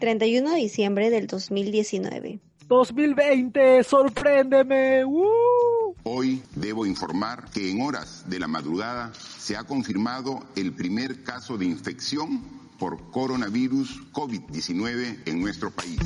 31 de diciembre del 2019. 2020, sorpréndeme. ¡Uh! Hoy debo informar que en horas de la madrugada se ha confirmado el primer caso de infección por coronavirus COVID-19 en nuestro país.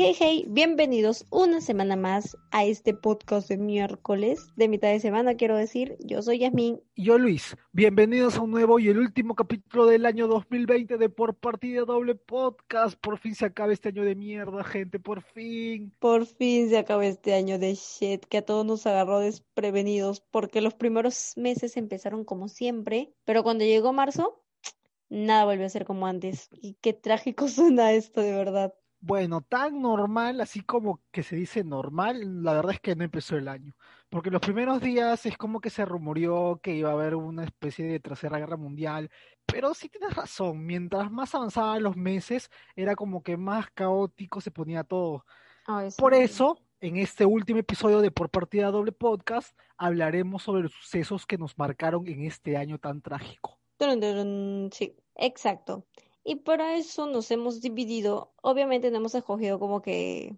Hey, hey, hey, bienvenidos una semana más a este podcast de miércoles, de mitad de semana quiero decir, yo soy Yasmin. Y yo Luis, bienvenidos a un nuevo y el último capítulo del año 2020 de Por Partida Doble Podcast. Por fin se acaba este año de mierda, gente, por fin. Por fin se acaba este año de shit que a todos nos agarró desprevenidos porque los primeros meses empezaron como siempre, pero cuando llegó marzo, nada volvió a ser como antes. Y qué trágico suena esto de verdad. Bueno, tan normal, así como que se dice normal, la verdad es que no empezó el año. Porque los primeros días es como que se rumoreó que iba a haber una especie de tercera guerra mundial. Pero sí tienes razón, mientras más avanzaban los meses, era como que más caótico se ponía todo. Por eso, en este último episodio de Por Partida Doble Podcast, hablaremos sobre los sucesos que nos marcaron en este año tan trágico. Sí, exacto. Y para eso nos hemos dividido. Obviamente no hemos escogido como que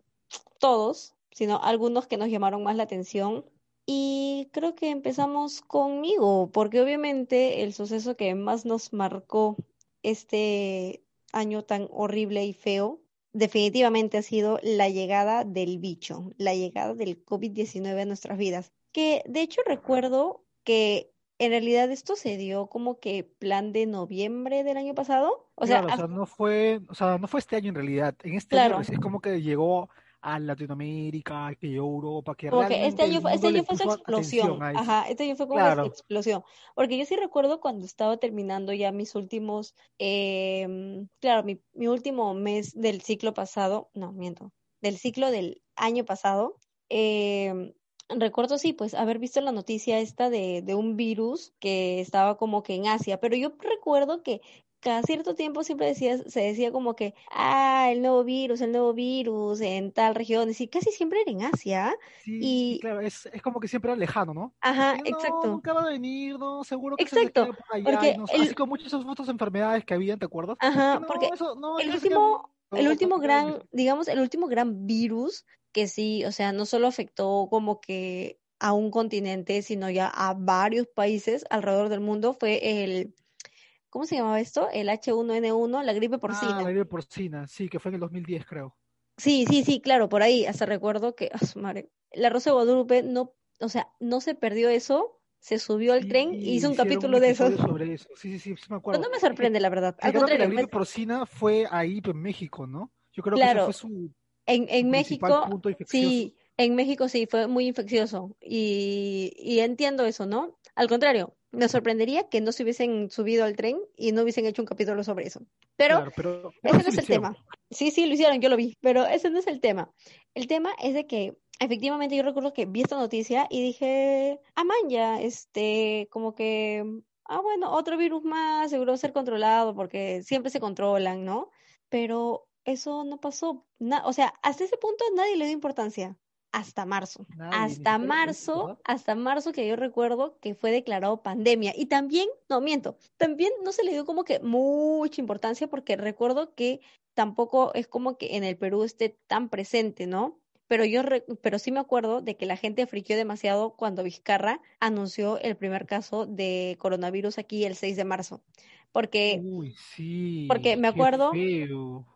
todos, sino algunos que nos llamaron más la atención. Y creo que empezamos conmigo, porque obviamente el suceso que más nos marcó este año tan horrible y feo, definitivamente ha sido la llegada del bicho, la llegada del COVID-19 a nuestras vidas. Que de hecho recuerdo que en realidad esto se dio como que plan de noviembre del año pasado. O sea, no fue, o sea, no fue este año en realidad. En este año es como que llegó a Latinoamérica, que llegó a Europa, que realmente este año fue, este año fue su explosión. Ajá, este año fue como una explosión. Porque yo sí recuerdo cuando estaba terminando ya mis últimos, eh, claro, mi, mi último mes del ciclo pasado, no, miento, del ciclo del año pasado, eh, recuerdo sí, pues haber visto la noticia esta de, de un virus que estaba como que en Asia, pero yo recuerdo que cada cierto tiempo siempre decía, se decía como que, ah, el nuevo virus, el nuevo virus en tal región, y casi siempre era en Asia. Sí, y... claro, es, es como que siempre era lejano, ¿no? Ajá, exacto. Nunca va a venir, ¿no? Seguro que exacto, se por allá, porque así como muchas otras enfermedades que habían, ¿te acuerdas? Ajá, porque el último, el último gran, digamos, el último gran virus que sí, o sea, no solo afectó como que a un continente, sino ya a varios países alrededor del mundo, fue el, ¿cómo se llamaba esto? El H1N1, la gripe porcina. Ah, la gripe porcina, sí, que fue en el 2010, creo. Sí, sí, sí, claro, por ahí, hasta recuerdo que, oh, madre, la Rosa de Guadalupe no, o sea, no se perdió eso, se subió al tren y hizo un capítulo de eso. Sobre eso. Sí, sí, sí, me acuerdo. Pues no me sorprende, la verdad. Al creo que la gripe porcina fue ahí en México, ¿no? Yo creo que eso fue su en, en México, sí, en México sí, fue muy infeccioso y, y entiendo eso, ¿no? Al contrario, me sorprendería que no se hubiesen subido al tren y no hubiesen hecho un capítulo sobre eso. Pero, ese no es el tema. Sí, sí, lo hicieron, yo lo vi, pero ese no es el tema. El tema es de que efectivamente yo recuerdo que vi esta noticia y dije, ah, ya, este, como que, ah, bueno, otro virus más, seguro ser controlado porque siempre se controlan, ¿no? Pero eso no pasó. o sea, hasta ese punto nadie le dio importancia. Hasta marzo. hasta marzo, hasta marzo que yo recuerdo que fue declarado pandemia. Y también, no miento, también no se le dio como que mucha importancia porque recuerdo que tampoco es como que en el Perú esté tan presente, ¿no? Pero yo, pero sí me acuerdo de que la gente friqueó demasiado cuando Vizcarra anunció el primer caso de coronavirus aquí el 6 de marzo porque Uy, sí, porque me acuerdo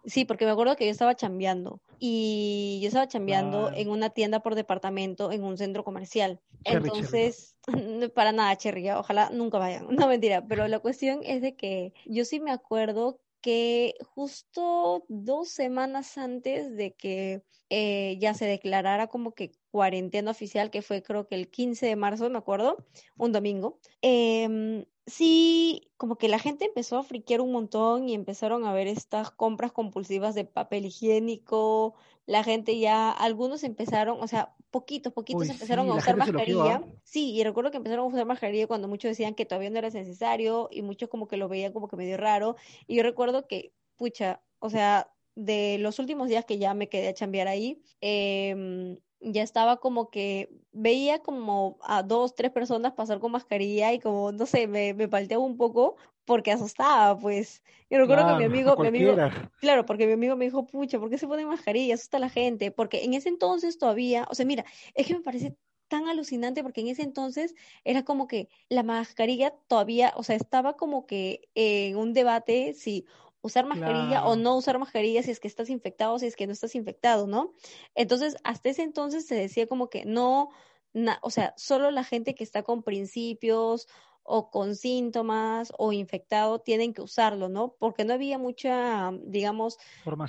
sí porque me acuerdo que yo estaba chambeando y yo estaba chambeando en una tienda por departamento en un centro comercial. Entonces para nada cherry ojalá nunca vayan. No mentira pero la cuestión es de que yo sí me acuerdo que justo dos semanas antes de que eh, ya se declarara como que cuarentena oficial, que fue creo que el 15 de marzo, me acuerdo, un domingo, eh, sí, como que la gente empezó a friquear un montón y empezaron a ver estas compras compulsivas de papel higiénico, la gente ya, algunos empezaron, o sea, poquitos, poquitos empezaron a usar mascarilla. Sí, y recuerdo que empezaron a usar mascarilla cuando muchos decían que todavía no era necesario y muchos como que lo veían como que medio raro. Y yo recuerdo que, pucha, o sea, de los últimos días que ya me quedé a chambear ahí, eh, ya estaba como que veía como a dos, tres personas pasar con mascarilla y como, no sé, me, me palteaba un poco porque asustaba, pues. Yo recuerdo que mi amigo, mi amigo, claro, porque mi amigo me dijo, pucha, ¿por qué se pone mascarilla? Asusta a la gente, porque en ese entonces todavía, o sea, mira, es que me parece tan alucinante porque en ese entonces era como que la mascarilla todavía, o sea, estaba como que en un debate si usar mascarilla o no usar mascarilla si es que estás infectado o si es que no estás infectado, ¿no? Entonces, hasta ese entonces se decía como que no, o sea, solo la gente que está con principios o con síntomas o infectado tienen que usarlo, ¿no? Porque no había mucha, digamos,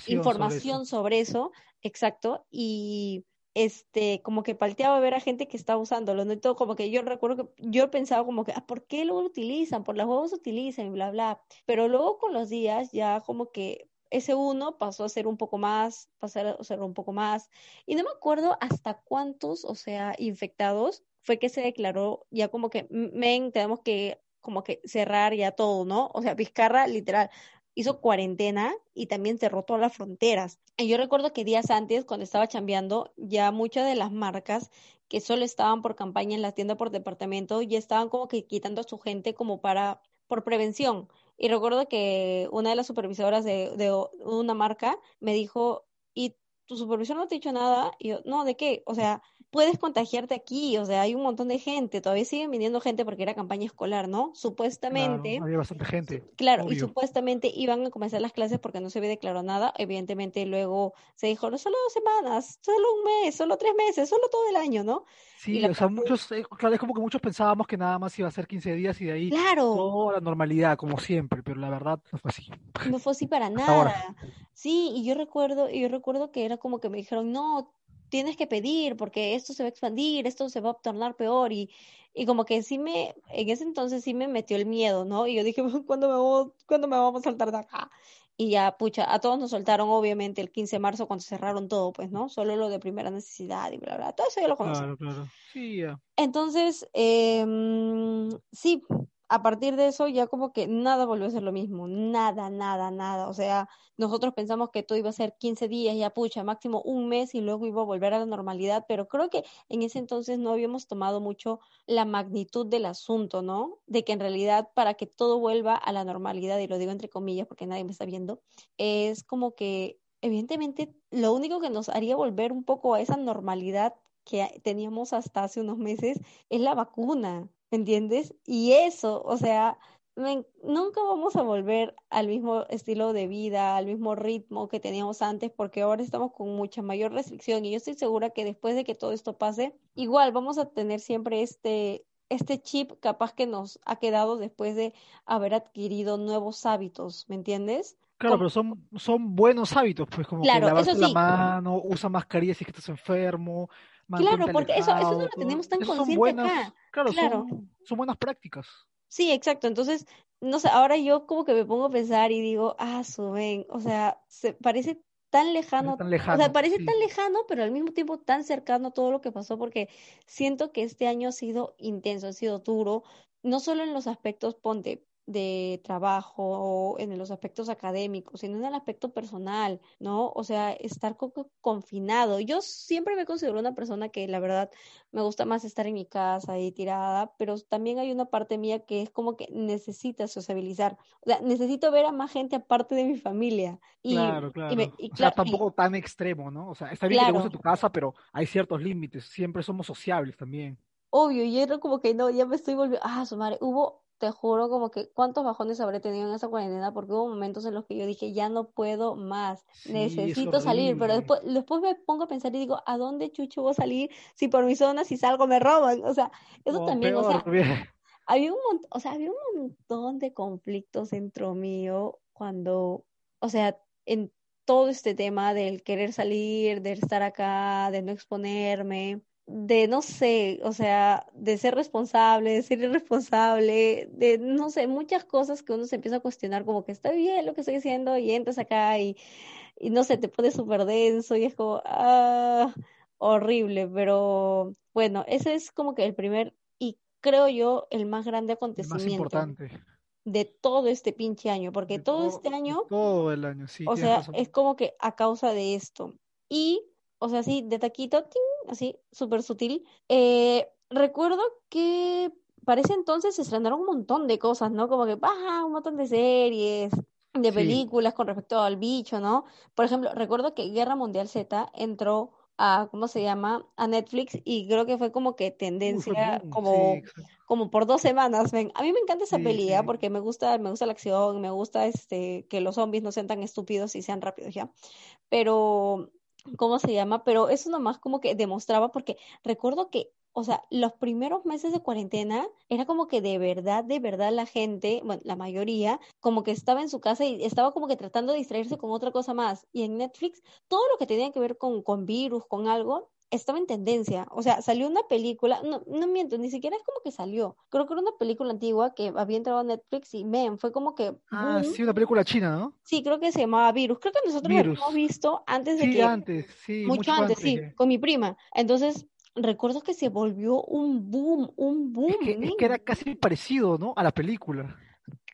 información, sobre eso, exacto, y este, como que palteaba ver a gente que estaba usándolo, ¿no? Y todo como que yo recuerdo que yo pensaba como que, ah, ¿por qué lo utilizan? Por las huevos utilizan y bla, bla. Pero luego con los días ya como que ese uno pasó a ser un poco más, pasó a ser un poco más. Y no me acuerdo hasta cuántos, o sea, infectados fue que se declaró ya como que, men, tenemos que como que cerrar ya todo, ¿no? O sea, Vizcarra, literal, hizo cuarentena y también cerró todas las fronteras. Y yo recuerdo que días antes, cuando estaba chambeando, ya muchas de las marcas que solo estaban por campaña en la tienda por departamento, ya estaban como que quitando a su gente como para, por prevención. Y recuerdo que una de las supervisoras de, de una marca me dijo, ¿y tu supervisor no te ha dicho nada? Y yo, no, ¿de qué? O sea, puedes contagiarte aquí, o sea, hay un montón de gente, todavía siguen viniendo gente porque era campaña escolar, ¿no? Supuestamente. había bastante gente. Claro, y supuestamente iban a comenzar las clases porque no se había declarado nada. Evidentemente luego se dijo, no solo dos semanas, solo un mes, solo tres meses, solo todo el año, ¿no? Sí, o sea, muchos, eh, claro, es como que muchos pensábamos que nada más iba a ser 15 días y de ahí claro. toda la normalidad, como siempre, pero la verdad no fue así. No fue así para nada. Sí, y yo recuerdo, y yo recuerdo que era como que me dijeron, no, tienes que pedir porque esto se va a expandir, esto se va a tornar peor y, y como que sí me, en ese entonces sí me metió el miedo, ¿no? Y yo dije, ¿cuándo me vamos, ¿cuándo me vamos a saltar de acá? Y ya, pucha, a todos nos soltaron obviamente el 15 de marzo cuando cerraron todo, pues, ¿no? Solo lo de primera necesidad y bla, bla, todo eso ya lo conozco. Claro, claro. Sí, ya. Entonces, eh, sí, a partir de eso ya como que nada volvió a ser lo mismo, nada, nada, nada. O sea, nosotros pensamos que todo iba a ser 15 días, ya pucha, máximo un mes y luego iba a volver a la normalidad, pero creo que en ese entonces no habíamos tomado mucho la magnitud del asunto, ¿no? De que en realidad para que todo vuelva a la normalidad, y lo digo entre comillas porque nadie me está viendo, es como que evidentemente lo único que nos haría volver un poco a esa normalidad que teníamos hasta hace unos meses es la vacuna. ¿Entiendes? Y eso, o sea, nunca vamos a volver al mismo estilo de vida, al mismo ritmo que teníamos antes, porque ahora estamos con mucha mayor restricción y yo estoy segura que después de que todo esto pase, igual vamos a tener siempre este este chip capaz que nos ha quedado después de haber adquirido nuevos hábitos, ¿me entiendes? Claro, pero son, son buenos hábitos, pues como que lavarse la mano, usa mascarilla si es que estás enfermo, Claro, porque eso, eso no lo tenemos tan consciente acá. Claro, Son, son, buenas prácticas. Sí, exacto. Entonces, no sé, ahora yo como que me pongo a pensar y digo, ah, su ven, o sea, se parece tan lejano, tan lejano o sea, parece tan lejano, pero al mismo tiempo tan cercano todo lo que pasó, porque siento que este año ha sido intenso, ha sido duro, no solo en los aspectos, ponte, de trabajo o en los aspectos académicos, sino en el aspecto personal, ¿no? O sea, estar confinado. Yo siempre me considero una persona que la verdad me gusta más estar en mi casa ahí tirada, pero también hay una parte mía que es como que necesita sociabilizar. O sea, necesito ver a más gente aparte de mi familia. Y, claro, claro. o sea, tampoco tan extremo, ¿no? O sea, está bien que te guste tu casa, pero hay ciertos límites. Siempre somos sociables también. Obvio, y era como que no, ya me estoy volviendo. Ah, su madre, hubo te juro como que cuántos bajones habré tenido en esa cuarentena porque hubo momentos en los que yo dije ya no puedo más, necesito salir, pero después, después me pongo a pensar y digo, ¿a dónde chucho voy a salir si por mi zona si salgo me roban? O sea, eso también, o sea, había un montón, o sea, había un montón de conflictos dentro mío cuando, o sea, en todo este tema del querer salir, de estar acá, de no exponerme, de, no sé, o sea, de ser responsable, de ser irresponsable, de, no sé, muchas cosas que uno se empieza a cuestionar como que está bien lo que estoy haciendo y entras acá y, y no sé, te pone súper denso y es como, ah, horrible, pero bueno, ese es como que el primer y creo yo el más grande acontecimiento. De todo este pinche año, porque todo, este año. Todo el año, sí. O sea, es como que a causa de esto. Y, o sea, sí, de taquito, así, súper sutil. Eh, recuerdo que para ese entonces se estrenaron un montón de cosas, ¿no? Como que, baja un montón de series, de películas con respecto al bicho, ¿no? Por ejemplo, recuerdo que Guerra Mundial Z entró a, ¿cómo se llama? A Netflix y creo que fue como que tendencia, como, como por dos semanas. Ven. A mí me encanta esa pelea porque me gusta, me gusta la acción, me gusta este, que los zombies no sean tan estúpidos y sean rápidos, ¿ya? Pero, ¿cómo se llama? Pero eso nomás como que demostraba porque recuerdo que o sea, los primeros meses de cuarentena era como que de verdad, de verdad la gente, bueno, la mayoría, como que estaba en su casa y estaba como que tratando de distraerse con otra cosa más. Y en Netflix, todo lo que tenía que ver con, con virus, con algo, estaba en tendencia. O sea, salió una película, no, no miento, ni siquiera es como que salió. Creo que era una película antigua que había entrado a Netflix y men, fue como que. Ah, sí, una película china, ¿no? Sí, creo que se llamaba Virus. Creo que nosotros lo hemos visto antes de sí, que. antes, sí. Mucho, antes, sí, con mi prima. Entonces, recuerdo que se volvió un boom, un boom. Es que, era casi parecido, ¿no? A la película.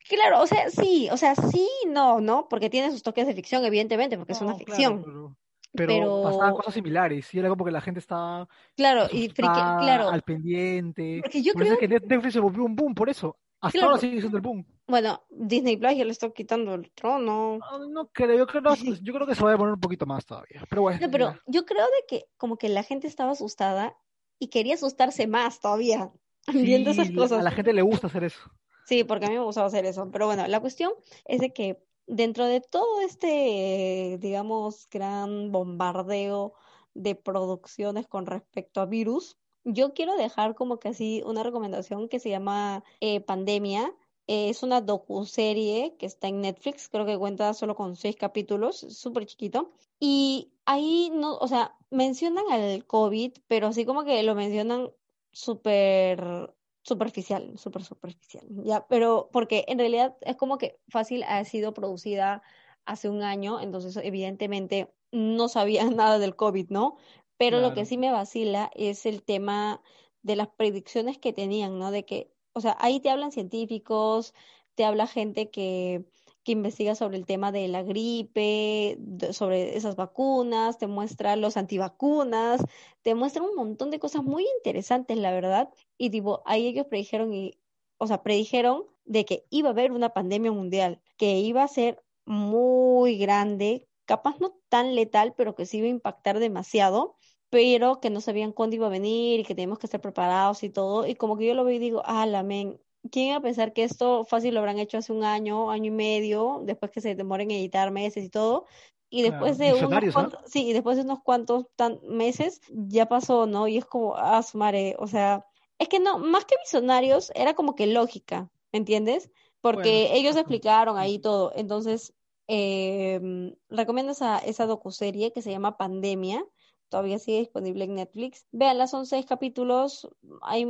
Claro, o sea, sí, o sea, sí, no, ¿no? Porque tiene sus toques de ficción, evidentemente, porque es una ficción. pero, pasaban cosas similares y era como que la gente estaba claro y claro. al pendiente porque yo creo que Netflix se volvió un boom por eso hasta ahora sigue siendo el boom. bueno Disney Plus ya le está quitando el trono. No, no creo yo creo yo creo que se va a demorar un poquito más todavía pero bueno no, pero yo creo de que como que la gente estaba asustada y quería asustarse más todavía viendo esas cosas a la gente le gusta hacer eso. Sí porque a mí me gustaba hacer eso pero bueno la cuestión es de que dentro de todo este, digamos, gran bombardeo de producciones con respecto a virus, yo quiero dejar como que así una recomendación que se llama eh, Pandemia. es una docuserie que está en Netflix, creo que cuenta solo con seis capítulos, súper chiquito. Y ahí no, o sea, mencionan al COVID, pero así como que lo mencionan súper superficial, súper superficial, ya, pero porque en realidad es como que fácil ha sido producida hace un año, entonces evidentemente no sabían nada del COVID, ¿no? Pero lo que sí me vacila es el tema de las predicciones que tenían, ¿no? De que, o sea, ahí te hablan científicos, te habla gente que que investiga sobre el tema de la gripe, sobre esas vacunas, te muestra los antivacunas, te muestra un montón de cosas muy interesantes, la verdad. Y digo, ahí ellos predijeron, y, o sea, predijeron de que iba a haber una pandemia mundial, que iba a ser muy grande, capaz no tan letal, pero que sí iba a impactar demasiado pero que no sabían cuándo iba a venir y que teníamos que estar preparados y todo. Y como que yo lo veo y digo, ah, la men, ¿quién a pensar que esto fácil lo habrán hecho hace un año, año y medio, después que se demoren en editar meses y todo? Y después de unos cuantos, sí, y después de unos cuantos tan meses ya pasó, ¿no? Y es como, ah, su madre, o sea, es que no, más que visionarios, era como que lógica, ¿me entiendes? Porque ellos explicaron ahí todo. Entonces, eh, recomiendo esa, esa docuserie que se llama Pandemia todavía sigue disponible en Netflix. Veanla, son seis capítulos, hay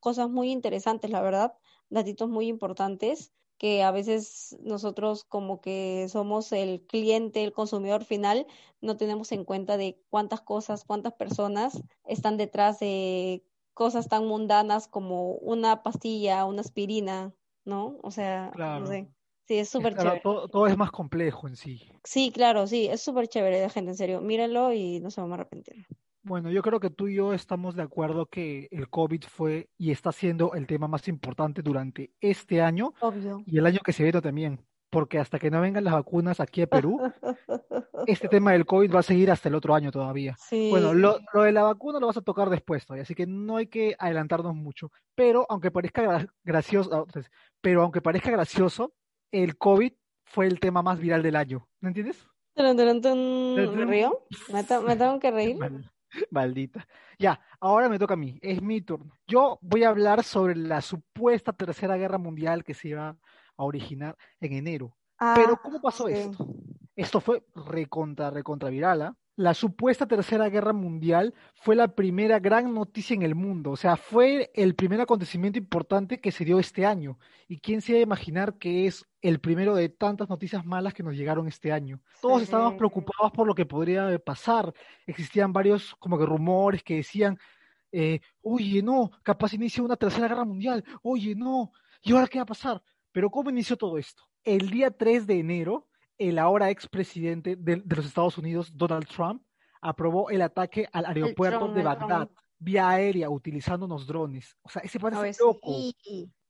cosas muy interesantes, la verdad, datitos muy importantes que a veces nosotros como que somos el cliente, el consumidor final, no tenemos en cuenta de cuántas cosas, cuántas personas están detrás de cosas tan mundanas como una pastilla, una aspirina, ¿no? O sea, no sé. Sí, es súper chévere. Todo, es más complejo en sí. Sí, claro, sí, es súper chévere, gente, en serio. Mírenlo y no se van a arrepentir. Bueno, yo creo que tú y yo estamos de acuerdo que el COVID fue y está siendo el tema más importante durante este año Obvio. y el año que se viene también, porque hasta que no vengan las vacunas aquí a Perú, este tema del COVID va a seguir hasta el otro año todavía. Sí. Bueno, lo, lo, de la vacuna lo vas a tocar después todavía, así que no hay que adelantarnos mucho, pero aunque parezca gracioso, ah, pero aunque parezca gracioso, el COVID fue el tema más viral del año. ¿No entiendes? ¿Me río? ¿Me, tengo que reír? Maldita. Ya, ahora me toca a mí. Es mi turno. Yo voy a hablar sobre la supuesta tercera guerra mundial que se iba a originar en enero. Pero, ah, ¿cómo pasó esto? Esto fue recontra, recontra viral, ¿ah? La supuesta Tercera Guerra Mundial fue la primera gran noticia en el mundo, o sea, fue el primer acontecimiento importante que se dio este año. ¿Y quién se iba a imaginar que es el primero de tantas noticias malas que nos llegaron este año? Todos estábamos preocupados por lo que podría pasar. Existían varios como que rumores que decían, eh, oye, no, capaz inicia una Tercera Guerra Mundial, oye, no, ¿y ahora qué va a pasar? Pero ¿cómo inició todo esto? El día 3 de enero el ahora expresidente de, de los Estados Unidos, Donald Trump, aprobó el ataque al aeropuerto de Bagdad vía aérea utilizando unos drones. O sea, ese parece loco.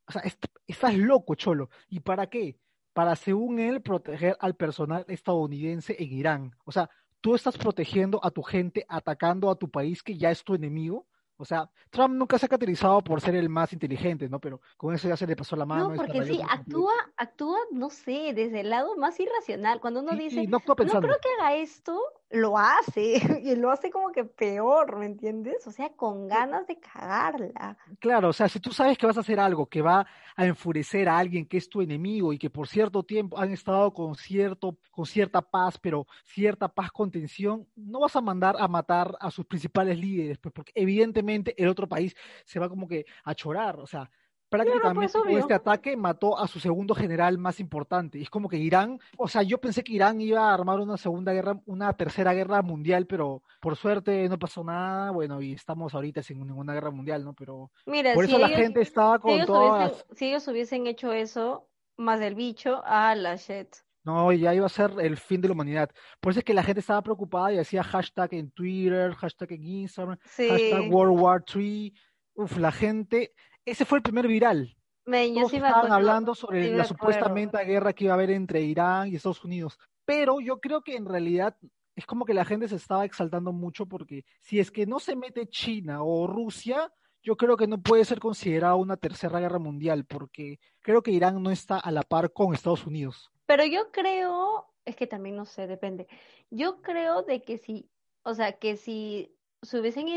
O sea, estás loco, cholo. ¿Y para qué? Para, según él, proteger al personal estadounidense en Irán. O sea, tú estás protegiendo a tu gente atacando a tu país que ya es tu enemigo. O sea, Trump nunca se ha caracterizado por ser el más inteligente, ¿no? Pero con eso ya se le pasó la mano. No, porque sí, actúa, actúa, no sé, desde el lado más irracional. Cuando uno dice, no, no creo que haga esto, lo hace y lo hace como que peor, ¿me entiendes? O sea, con ganas de cagarla. Claro, o sea, si tú sabes que vas a hacer algo que va a enfurecer a alguien que es tu enemigo y que por cierto tiempo han estado con cierto con cierta paz, pero cierta paz con tensión, no vas a mandar a matar a sus principales líderes, pues porque evidentemente el otro país se va como que a chorar, o sea, prácticamente con este ataque mató a su segundo general más importante. Y es como que Irán, o sea, yo pensé que Irán iba a armar una segunda guerra, una tercera guerra mundial, pero por suerte no pasó nada. Bueno, y estamos ahorita sin ninguna guerra mundial, ¿no? Pero por eso la gente estaba con si todas. si ellos hubiesen hecho eso, más del bicho, a la shit. No, ya iba a ser el fin de la humanidad. Por eso es que la gente estaba preocupada y hacía hashtag en Twitter, hashtag en Instagram, hashtag World War III. Uf, la gente ese fue el primer viral. Todos estaban hablando sobre la supuestamente guerra que iba a haber entre Irán y Estados Unidos. Pero yo creo que en realidad es como que la gente se estaba exaltando mucho porque si es que no se mete China o Rusia, yo creo que no puede ser considerada una tercera guerra mundial porque creo que Irán no está a la par con Estados Unidos. Pero yo creo, es que también no sé, depende. Yo creo de que si, o sea, que si se hubiesen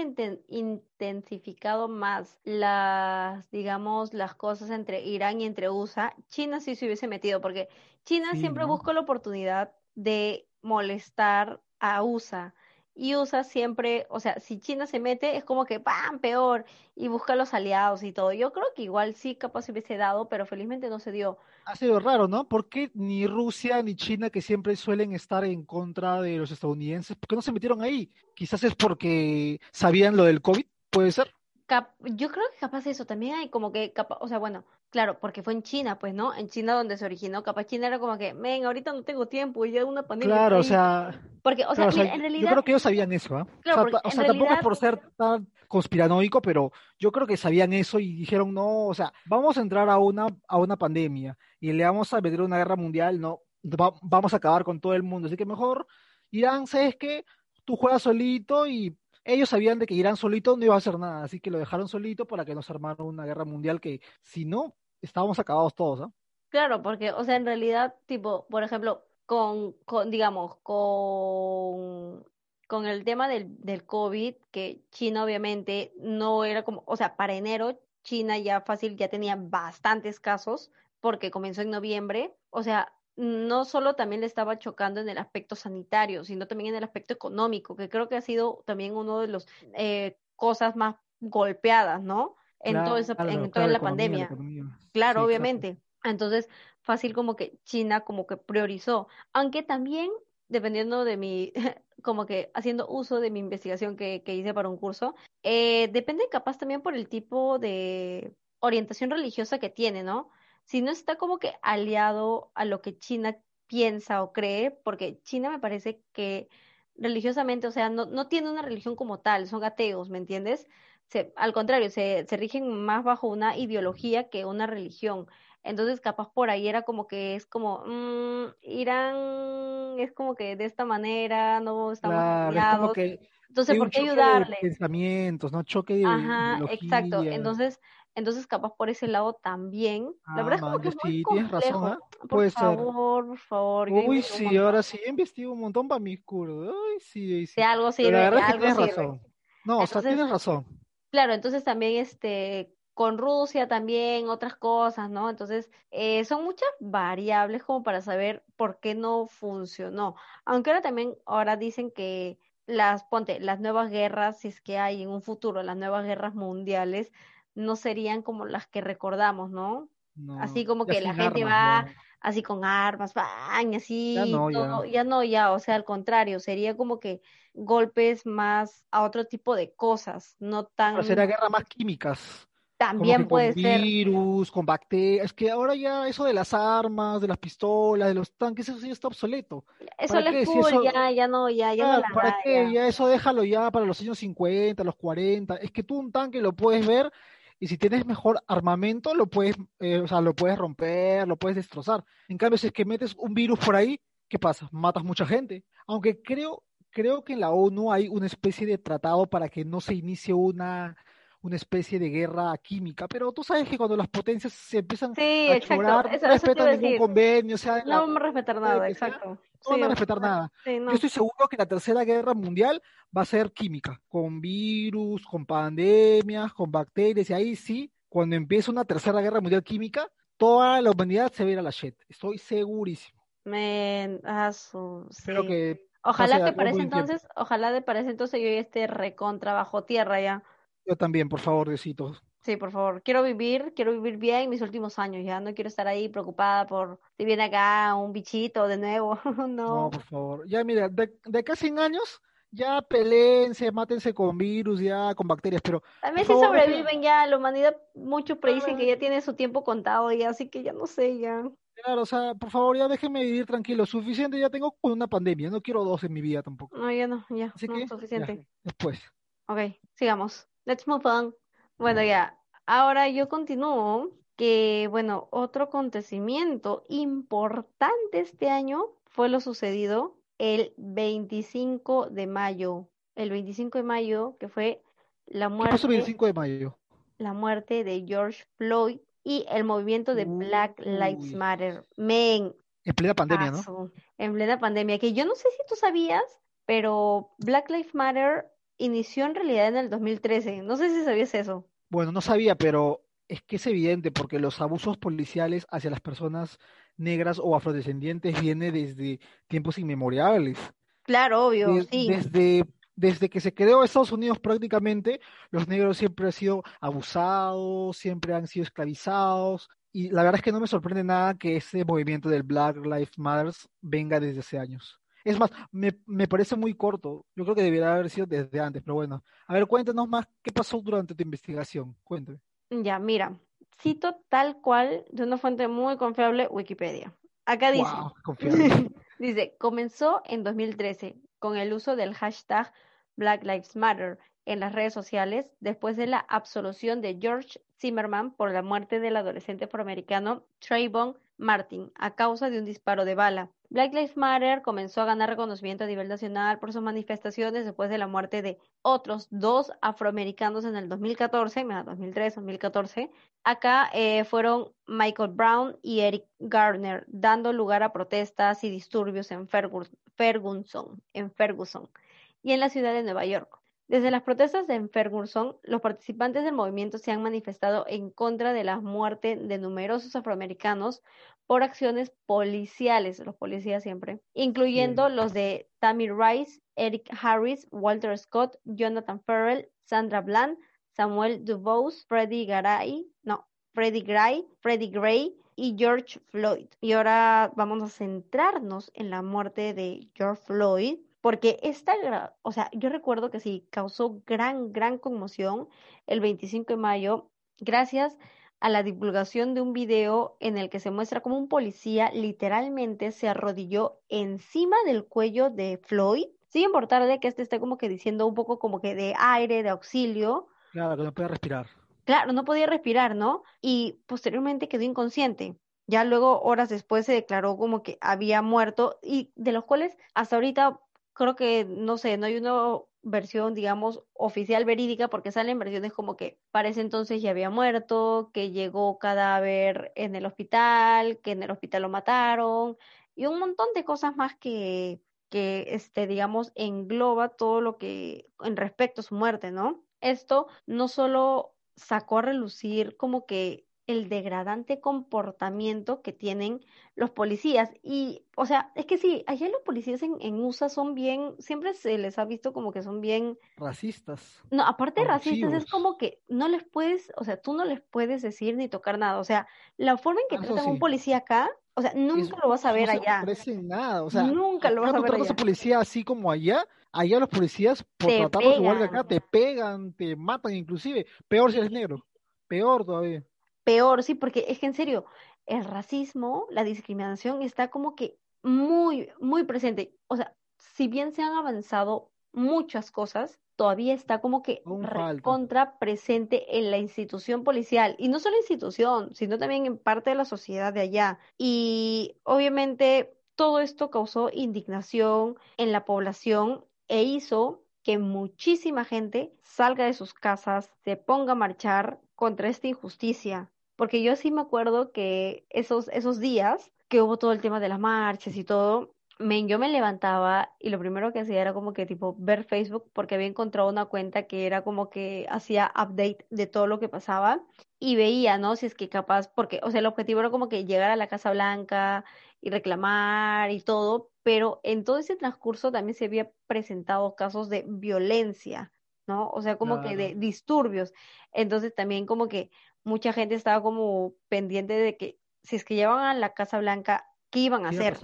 intensificado más las, digamos, las cosas entre Irán y entre USA, China sí se hubiese metido, porque China siempre busca la oportunidad de molestar a USA y USA siempre, o sea, si China se mete es como que ¡pam! peor y busca los aliados y todo. Yo creo que igual sí capaz se hubiese dado, pero felizmente no se dio. Ha sido raro, ¿no? Porque ni Rusia ni China, que siempre suelen estar en contra de los estadounidenses, ¿por qué no se metieron ahí? Quizás es porque sabían lo del COVID, puede ser. yo creo que capaz eso también hay como que, o sea, bueno, Claro, porque fue en China, pues, ¿no? En China donde se originó. Capaz China era como que, ven, ahorita no tengo tiempo y ya una pandemia. Claro, o sea. Porque, o sea, en realidad. Yo creo que ellos sabían eso, ¿ah? o sea, tampoco por ser tan conspiranoico, pero yo creo que sabían eso y dijeron, no, o sea, vamos a entrar a una, a una pandemia y le vamos a meter una guerra mundial, no, vamos a acabar con todo el mundo. Así que mejor, Irán, ¿sabes qué? Tú juegas solito y ellos sabían de que Irán solito no iba a hacer nada, así que lo dejaron solito para que no se armara una guerra mundial que si no, estábamos acabados todos, ¿no? Claro, porque, o sea, en realidad, tipo, por ejemplo, con, con digamos, con, con el tema del, del COVID, que China obviamente no era como, o sea, para enero China ya fácil ya tenía bastantes casos porque comenzó en noviembre, o sea, no solo también le estaba chocando en el aspecto sanitario, sino también en el aspecto económico, que creo que ha sido también uno de los eh, cosas más golpeadas, ¿no? En, todo en toda la pandemia. Claro, obviamente. Entonces, fácil como que China como que priorizó, aunque también, dependiendo de mi, como que haciendo uso de mi investigación que, que hice para un curso, eh, depende capaz también por el tipo de orientación religiosa que tiene, ¿no? Si no está como que aliado a lo que China piensa o cree, porque China me parece que religiosamente, o sea, no, no tiene una religión como tal, son ateos, ¿me entiendes? Se, al contrario, se, se rigen más bajo una ideología que una religión. Entonces, capaz por ahí era como que es como, mmm, Irán es como que de esta manera, no estamos aliados. Entonces, ¿por qué ayudarle? pensamientos, ¿no? Choque de Ajá, exacto. Entonces, entonces, capaz por ese lado también. la verdad es como que sí, tienes razón, ¿eh? Por favor, por favor. Uy, sí, ahora sí investigo un montón para mis cursos. Uy, sí, sí. De algo sirve, la verdad es que tienes razón. No, o sea, tienes razón. Claro, entonces también este con Rusia también otras cosas, ¿no? Entonces, eh, son muchas variables como para saber por qué no funcionó. Aunque ahora también, ahora dicen que las, ponte, las nuevas guerras, si es que hay en un futuro, las nuevas guerras mundiales, no serían como las que recordamos, ¿no? así como que la gente va así con armas, ¡bang! así, ya no, ya. no, ya, o sea, al contrario, sería como que golpes más a otro tipo de cosas, no tan... Pero será guerra más químicas. También puede con ser. Virus, con bacterias. Es que ahora ya eso de las armas, de las pistolas, de los tanques, eso ya está obsoleto. Eso es cool, ya, ya no, ya, ya no la ¿Para qué? Ya. eso déjalo ya para los años 50, los 40. Es que tú un tanque lo puedes ver y si tienes mejor armamento lo puedes, eh, o sea, lo puedes romper, lo puedes destrozar. En cambio, si es que metes un virus por ahí, ¿qué pasa? Matas mucha gente. Aunque creo, creo que en la ONU hay una especie de tratado para que no se inicie una una especie de guerra química, pero tú sabes que cuando las potencias se empiezan a chorar, no respetan ningún convenio, o sea, no vamos a respetar nada, exacto. No van a respetar nada. Yo estoy seguro que la tercera guerra mundial va a ser química, con virus, con pandemias, con bacterias, y ahí sí, cuando empiece una tercera guerra mundial química, toda la humanidad se va a ir a la shit. Estoy segurísimo. Men, ah, que Ojalá que para ese entonces, ojalá de para ese entonces yo ya esté recontra bajo tierra ya. Yo también, por favor, Diosito. Sí, por favor. Quiero vivir, quiero vivir bien mis últimos años. Ya no quiero estar ahí preocupada por si viene acá un bichito de nuevo. no. No, por favor. Ya, mira, de, de acá 100 años, ya peleense, mátense con virus, ya con bacterias, pero. También si sobreviven ya, la humanidad, muchos predicen que ya tiene su tiempo contado ya, así que ya no sé, ya. Claro, o sea, por favor, ya déjenme vivir tranquilo. Suficiente ya tengo con una pandemia. No quiero dos en mi vida tampoco. No, ya no, ya. Así que, suficiente. después. Ok, sigamos. Let's move on. Bueno, ya, ahora yo continúo que, bueno, otro acontecimiento importante este año fue lo sucedido el 25 de mayo. El 25 de mayo, que fue la muerte. ¿Qué pasó el 25 de mayo? La muerte de George Floyd y el movimiento de Black Lives Matter. Men. En plena pandemia, ¿no? En plena pandemia, que yo no sé si tú sabías, pero Black Lives Matter inició en realidad en el 2013. No sé si sabías eso. Bueno, no sabía, pero es que es evidente porque los abusos policiales hacia las personas negras o afrodescendientes viene desde tiempos inmemoriales. Claro, obvio, sí. Desde, desde que se creó Estados Unidos prácticamente, los negros siempre han sido abusados, siempre han sido esclavizados. Y la verdad es que no me sorprende nada que ese movimiento del Black Lives Matter venga desde hace años. Es más, me, me parece muy corto. Yo creo que debería haber sido desde antes, pero bueno. A ver, cuéntanos más qué pasó durante tu investigación. Cuéntame. Ya, mira, cito tal cual de una fuente muy confiable, Wikipedia. Acá dice, dice, comenzó en 2013 con el uso del hashtag Black Lives Matter en las redes sociales después de la absolución de George Zimmerman por la muerte del adolescente afroamericano Trayvon Martin a causa de un disparo de bala. Black Lives Matter comenzó a ganar reconocimiento a nivel nacional por sus manifestaciones después de la muerte de otros dos afroamericanos en el 2014, 2003, 2014. Acá eh, fueron Michael Brown y Eric Garner, dando lugar a protestas y disturbios en Ferguson, en Ferguson y en la ciudad de Nueva York. Desde las protestas en Ferguson, los participantes del movimiento se han manifestado en contra de la muerte de numerosos afroamericanos por acciones policiales, los policías siempre, incluyendo los de Tammy Rice, Eric Harris, Walter Scott, Jonathan Farrell, Sandra Bland, Samuel DuBose, Freddie Garay, no, Freddie Gray, Freddie Gray y George Floyd. Y ahora vamos a centrarnos en la muerte de George Floyd, porque esta, o sea, yo recuerdo que sí, causó gran, gran conmoción el 25 de mayo, gracias a la divulgación de un video en el que se muestra como un policía literalmente se arrodilló encima del cuello de Floyd, sin importarle que este esté como que diciendo un poco como que de aire, de auxilio. Claro, que no podía respirar. Claro, no podía respirar, ¿no? Y posteriormente quedó inconsciente. Ya luego, horas después, se declaró como que había muerto y de los cuales hasta ahorita creo que, no sé, no hay una versión, digamos, oficial verídica, porque salen versiones como que para ese entonces ya había muerto, que llegó cadáver en el hospital, que en el hospital lo mataron, y un montón de cosas más que, que este, digamos, engloba todo lo que en respecto a su muerte, ¿no? Esto no solo sacó a relucir como que el degradante comportamiento que tienen los policías. Y, o sea, es que sí, allá los policías en, en USA son bien, siempre se les ha visto como que son bien... Racistas. No, aparte de racistas, es como que no les puedes, o sea, tú no les puedes decir ni tocar nada. O sea, la forma en que tratan a un policía acá, o sea, nunca lo vas a ver allá. No nada, o sea, nunca lo vas a ver allá. a policía así como allá, allá los policías, por tratarlos igual que acá, te pegan, te matan inclusive, peor si eres negro. Peor todavía. Peor, sí, porque es que en serio, el racismo, la discriminación está como que muy, muy presente. O sea, si bien se han avanzado muchas cosas, todavía está como que contra presente en la institución policial. Y no solo institución, sino también en parte de la sociedad de allá. Y obviamente todo esto causó indignación en la población e hizo que muchísima gente salga de sus casas, se ponga a marchar contra esta injusticia. Porque yo sí me acuerdo que esos, esos días que hubo todo el tema de las marchas y todo, yo me levantaba y lo primero que hacía era como que tipo ver Facebook porque había encontrado una cuenta que era como que hacía update de todo lo que pasaba y veía, ¿no? Si es que capaz, porque, o sea, el objetivo era como que llegar a la Casa Blanca y reclamar y todo, pero en todo ese transcurso también se había presentado casos de violencia, ¿no? O sea, como que de disturbios. Entonces también como que mucha gente estaba como pendiente de que si es que llevaban a la Casa Blanca, ¿qué iban a hacer?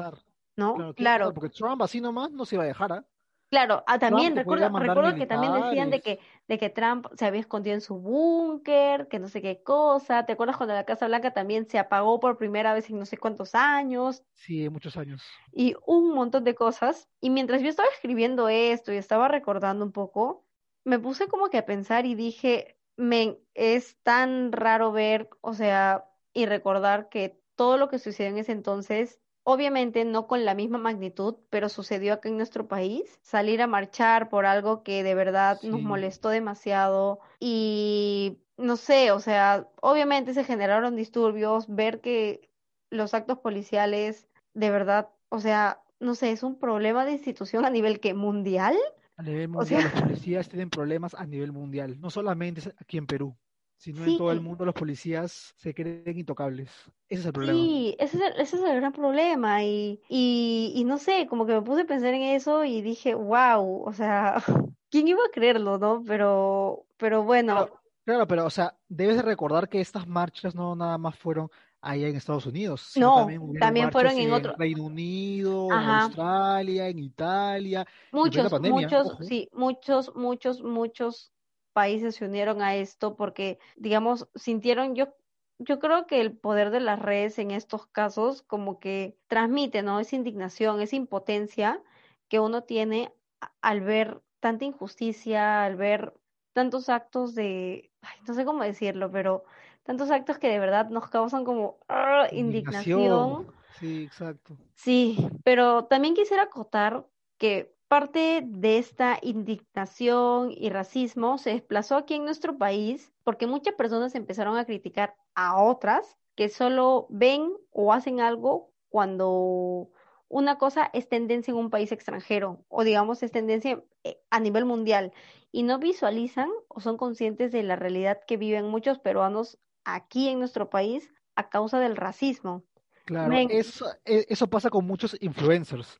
¿no? Claro, Porque Trump así nomás no se iba a dejar, ¿ah? Claro, ah, también recuerdo, recuerdo que también decían de que, de que Trump se había escondido en su búnker, que no sé qué cosa. ¿Te acuerdas cuando la Casa Blanca también se apagó por primera vez en no sé cuántos años? Sí, muchos años. Y un montón de cosas. Y mientras yo estaba escribiendo esto y estaba recordando un poco, me puse como que a pensar y dije, me, es tan raro ver, o sea, y recordar que todo lo que sucedió en ese entonces Obviamente no con la misma magnitud, pero sucedió acá en nuestro país. Salir a marchar por algo que de verdad nos molestó demasiado y no sé, o sea, obviamente se generaron disturbios, ver que los actos policiales de verdad, o sea, no sé, es un problema de institución a nivel que mundial. A nivel mundial, los policías tienen problemas a nivel mundial, no solamente aquí en Perú sino en todo el mundo los policías se creen intocables. Ese es el problema. Sí, ese es el, ese es el gran problema. Y, y, y, no sé, como que me puse a pensar en eso y dije, wow, o sea, ¿quién iba a creerlo, no? Pero, pero bueno. Claro, pero, o sea, debes de recordar que estas marchas no nada más fueron allá en Estados Unidos. no, también, fueron en, otro. Reino Unido, en Australia, en Italia. Muchos, muchos, sí, muchos, muchos, muchos países se unieron a esto porque, digamos, sintieron, yo, yo creo que el poder de las redes en estos casos como que transmite, ¿no? Esa indignación, esa impotencia que uno tiene al ver tanta injusticia, al ver tantos actos de, no sé cómo decirlo, pero tantos actos que de verdad nos causan como ¡ah! indignación. Sí, exacto. Sí, pero también quisiera acotar que Parte de esta indignación y racismo se desplazó aquí en nuestro país porque muchas personas empezaron a criticar a otras que solo ven o hacen algo cuando una cosa es tendencia en un país extranjero o digamos es tendencia eh, a nivel mundial y no visualizan o son conscientes de la realidad que viven muchos peruanos aquí en nuestro país a causa del racismo. Claro, eso, e, eso pasa con muchos influencers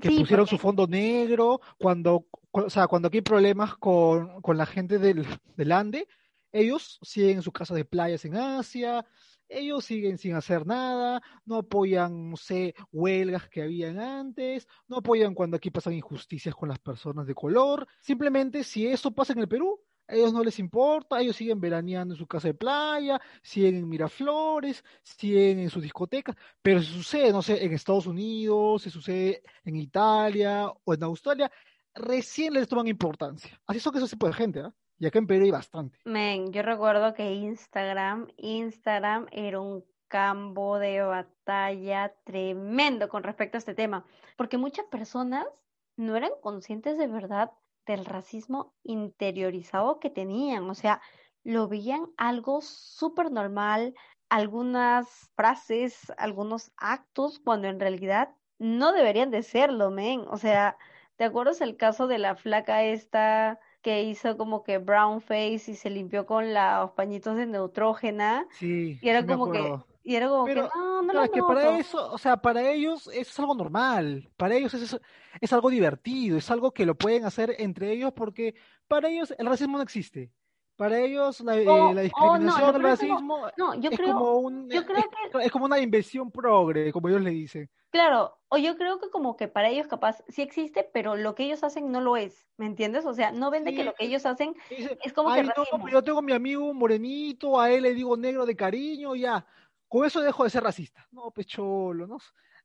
que pusieron su fondo negro, cuando, o sea, cuando aquí hay problemas con, con la gente del, del Ande, ellos siguen en su casa de playas en Asia, ellos siguen sin hacer nada, no apoyan, no sé, huelgas que habían antes, no apoyan cuando aquí pasan injusticias con las personas de color. Simplemente, si eso pasa en el Perú, ellos no les importa, ellos siguen veraneando en su casa de playa, siguen en Miraflores, siguen en sus discotecas, pero si sucede, no sé, en Estados Unidos, si sucede en Italia o en Australia, recién les toman importancia. Así son que ese tipo de gente, ¿ah? Y acá en Perú hay bastante. Men, yo recuerdo que Instagram, Instagram era un campo de batalla tremendo con respecto a este tema, porque muchas personas no eran conscientes de verdad del racismo interiorizado que tenían, o sea, lo veían algo súper normal, algunas frases, algunos actos, cuando en realidad no deberían de serlo, men. O sea, ¿te acuerdas el caso de la flaca esta que hizo como que brown face y se limpió con los pañitos de neutrógena? Sí. Y era como que y era como que no, no es que para eso, o sea, para ellos eso es algo normal, para ellos es, es algo divertido, es algo que lo pueden hacer entre ellos porque para ellos el racismo no existe. Para ellos la, eh, discriminación, el racismo es, como un, es, como una inversión progre, como ellos le dicen. Claro, o yo creo que como que para ellos capaz sí existe, pero lo que ellos hacen no lo es, ¿me entiendes? O sea, no ven de que lo que ellos hacen es como que no, yo tengo mi amigo morenito, a él le digo negro de cariño, ya, con eso dejo de ser racista. No, pecholo, ¿no?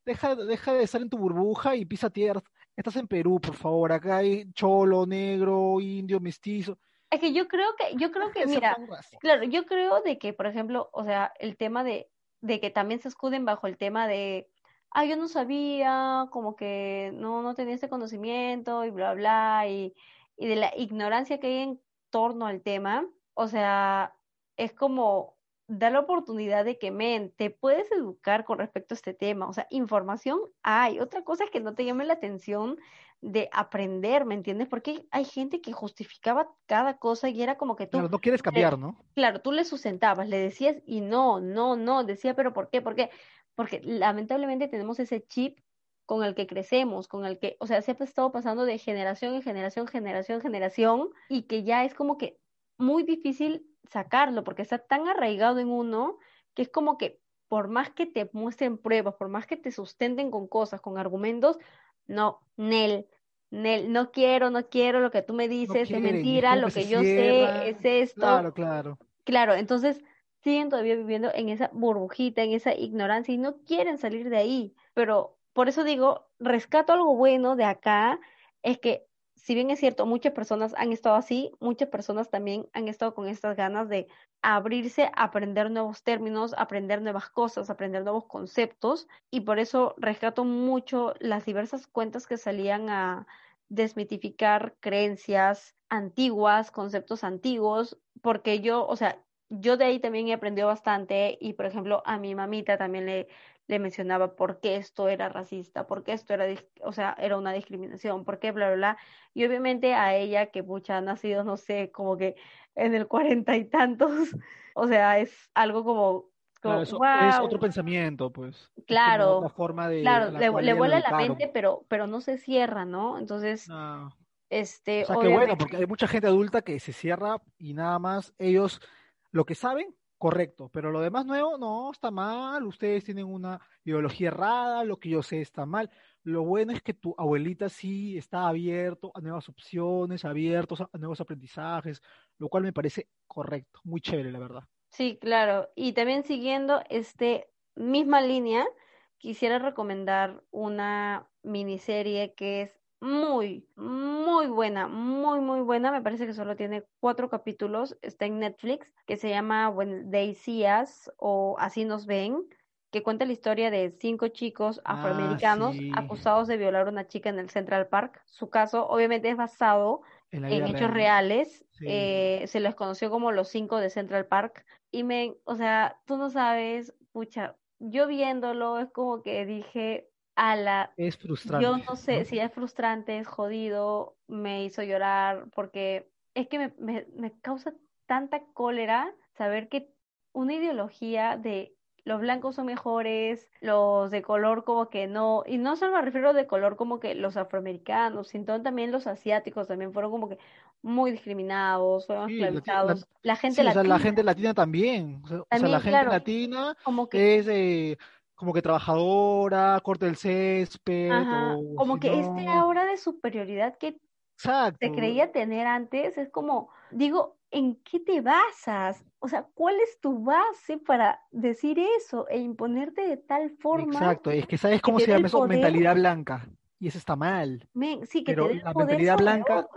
Deja, deja de estar en tu burbuja y pisa tierra. Estás en Perú, por favor, acá hay cholo, negro, indio, mestizo. Es que yo creo que, yo creo que, mira, claro, yo creo de que, por ejemplo, o sea, el tema de, de que también se escuden bajo el tema de ah, yo no sabía, como que no, no tenía este conocimiento y bla, bla, y, y de la ignorancia que hay en torno al tema, o sea, es como dar la oportunidad de que, men, te puedes educar con respecto a este tema, o sea, información hay, otra cosa es que no te llame la atención de aprender, ¿me entiendes? Porque hay gente que justificaba cada cosa y era como que tú... Claro, no quieres cambiar, ¿no? Claro, tú le sustentabas, le decías y no, no, no, decía, pero ¿por qué? ¿Por qué? porque lamentablemente tenemos ese chip con el que crecemos, con el que, o sea, se ha estado pasando de generación en generación, generación, generación, y que ya es como que muy difícil sacarlo, porque está tan arraigado en uno que es como que por más que te muestren pruebas, por más que te sustenten con cosas, con argumentos, no, Nel, Nel, no quiero, no quiero, lo que tú me dices es mentira, lo que, yo sé es esto. Claro, claro. Claro, entonces siguen todavía viviendo en esa burbujita, en esa ignorancia y no quieren salir de ahí. Pero por eso digo, rescato algo bueno de acá, es que si bien es cierto, muchas personas han estado así, muchas personas también han estado con estas ganas de abrirse aprender nuevos términos, aprender nuevas cosas, aprender nuevos conceptos, y por eso rescato mucho las diversas cuentas que salían a desmitificar creencias antiguas, conceptos antiguos, porque yo, o sea, yo de ahí también he aprendido bastante y, por ejemplo, a mi mamita también le, le mencionaba por qué esto era racista, por qué esto era, o sea, era una discriminación, por qué, bla, bla, bla. Y obviamente a ella, que mucha ha nacido, no sé, como que en el cuarenta y tantos, o sea, es algo como... es otro pensamiento, pues. Claro. forma de, claro, le, le vuela la mente, pero, pero no se cierra, ¿no? Entonces... Este, o sea, qué bueno, porque hay mucha gente adulta que se cierra y nada más ellos lo que saben, correcto, pero lo demás nuevo, no, está mal, ustedes tienen una ideología errada, lo que yo sé está mal. Lo bueno es que tu abuelita sí está abierto a nuevas opciones, abiertos a nuevos aprendizajes, lo cual me parece correcto, muy chévere, la verdad. Sí, claro. Y también siguiendo este misma línea, quisiera recomendar una miniserie que es muy, muy buena, muy, muy buena. Me parece que solo tiene cuatro capítulos. Está en Netflix, que se llama When They See Us o Así nos ven, que cuenta la historia de cinco chicos ah, afroamericanos acusados de violar a una chica en el Central Park. Su caso, obviamente, es basado en, hechos reales. Eh, se les conoció como los cinco de Central Park. Y me, o sea, tú no sabes, pucha, yo viéndolo es como que dije, a la... Es frustrante. Yo no sé si es frustrante, es jodido, me hizo llorar, porque es que me, me, me causa tanta cólera saber que una ideología de los blancos son mejores, los de color como que no, y no solo me refiero de color como que los afroamericanos, sino también los asiáticos también fueron como que muy discriminados, fueron esclavizados. La, gente latina. O sea, la gente latina también. O sea, la gente latina como que... es eh, como que trabajadora, corta el césped. como que este aura de superioridad que te creía tener antes es como, digo, ¿en qué te basas? O sea, ¿cuál es tu base para decir eso e imponerte de tal forma? Exacto, es que sabes cómo se llama eso, mentalidad blanca. Y eso está mal. sí, que Pero la mentalidad blanca,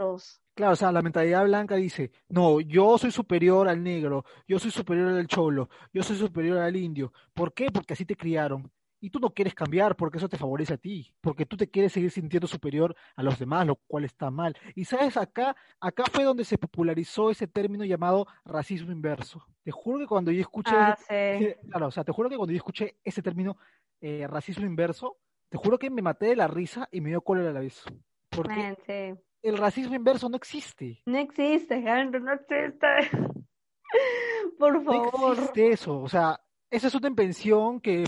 Claro, o sea, la mentalidad blanca dice, no, yo soy superior al negro, yo soy superior al cholo, yo soy superior al indio. ¿Por qué? Porque así te criaron. Y tú no quieres cambiar porque eso te favorece a ti, porque tú te quieres seguir sintiendo superior a los demás, lo cual está mal. Y sabes, acá, acá fue donde se popularizó ese término llamado racismo inverso. Te juro que cuando yo escuché, ah, claro, o sea, te juro que cuando yo escuché ese término eh, racismo inverso, te juro que me maté de la risa y me dio cólera a la vez. Porque el racismo inverso no existe. No existe, Henry, no existe. Por favor. No existe eso. O sea, esa es una invención que,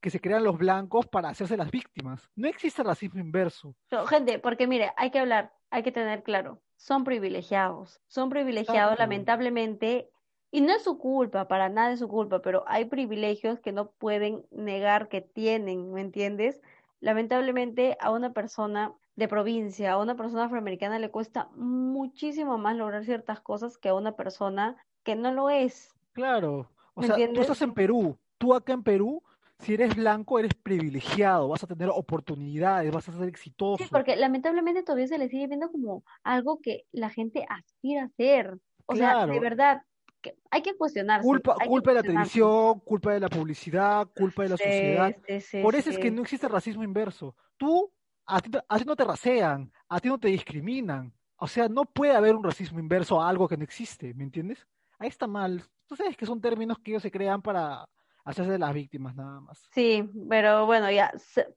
que se crean los blancos para hacerse las víctimas. No existe racismo inverso. gente, porque mire, hay que hablar. hay que tener claro, son privilegiados, son privilegiados lamentablemente, y no es su culpa, para nada es su culpa, pero hay privilegios que no pueden negar que tienen, ¿me entiendes? Lamentablemente a una persona de provincia, a una persona afroamericana le cuesta muchísimo más lograr ciertas cosas que a una persona que no lo es. Claro, o sea, tú estás en Perú, tú acá en Perú si eres blanco, eres privilegiado, vas a tener oportunidades, vas a ser exitoso. Sí, porque lamentablemente todavía se le sigue viendo como algo que la gente aspira a ser. O sea, de verdad, que hay que cuestionarse. Culpa, culpa de la televisión, culpa de la publicidad, culpa de la sociedad. Por eso es que no existe racismo inverso. Tú, a ti, a ti no te rasean, a ti no te discriminan. O sea, no puede haber un racismo inverso a algo que no existe, ¿me entiendes? Ahí está mal. Tú sabes que son términos que ellos se crean para hacerse de las víctimas nada más. Sí, pero bueno, ya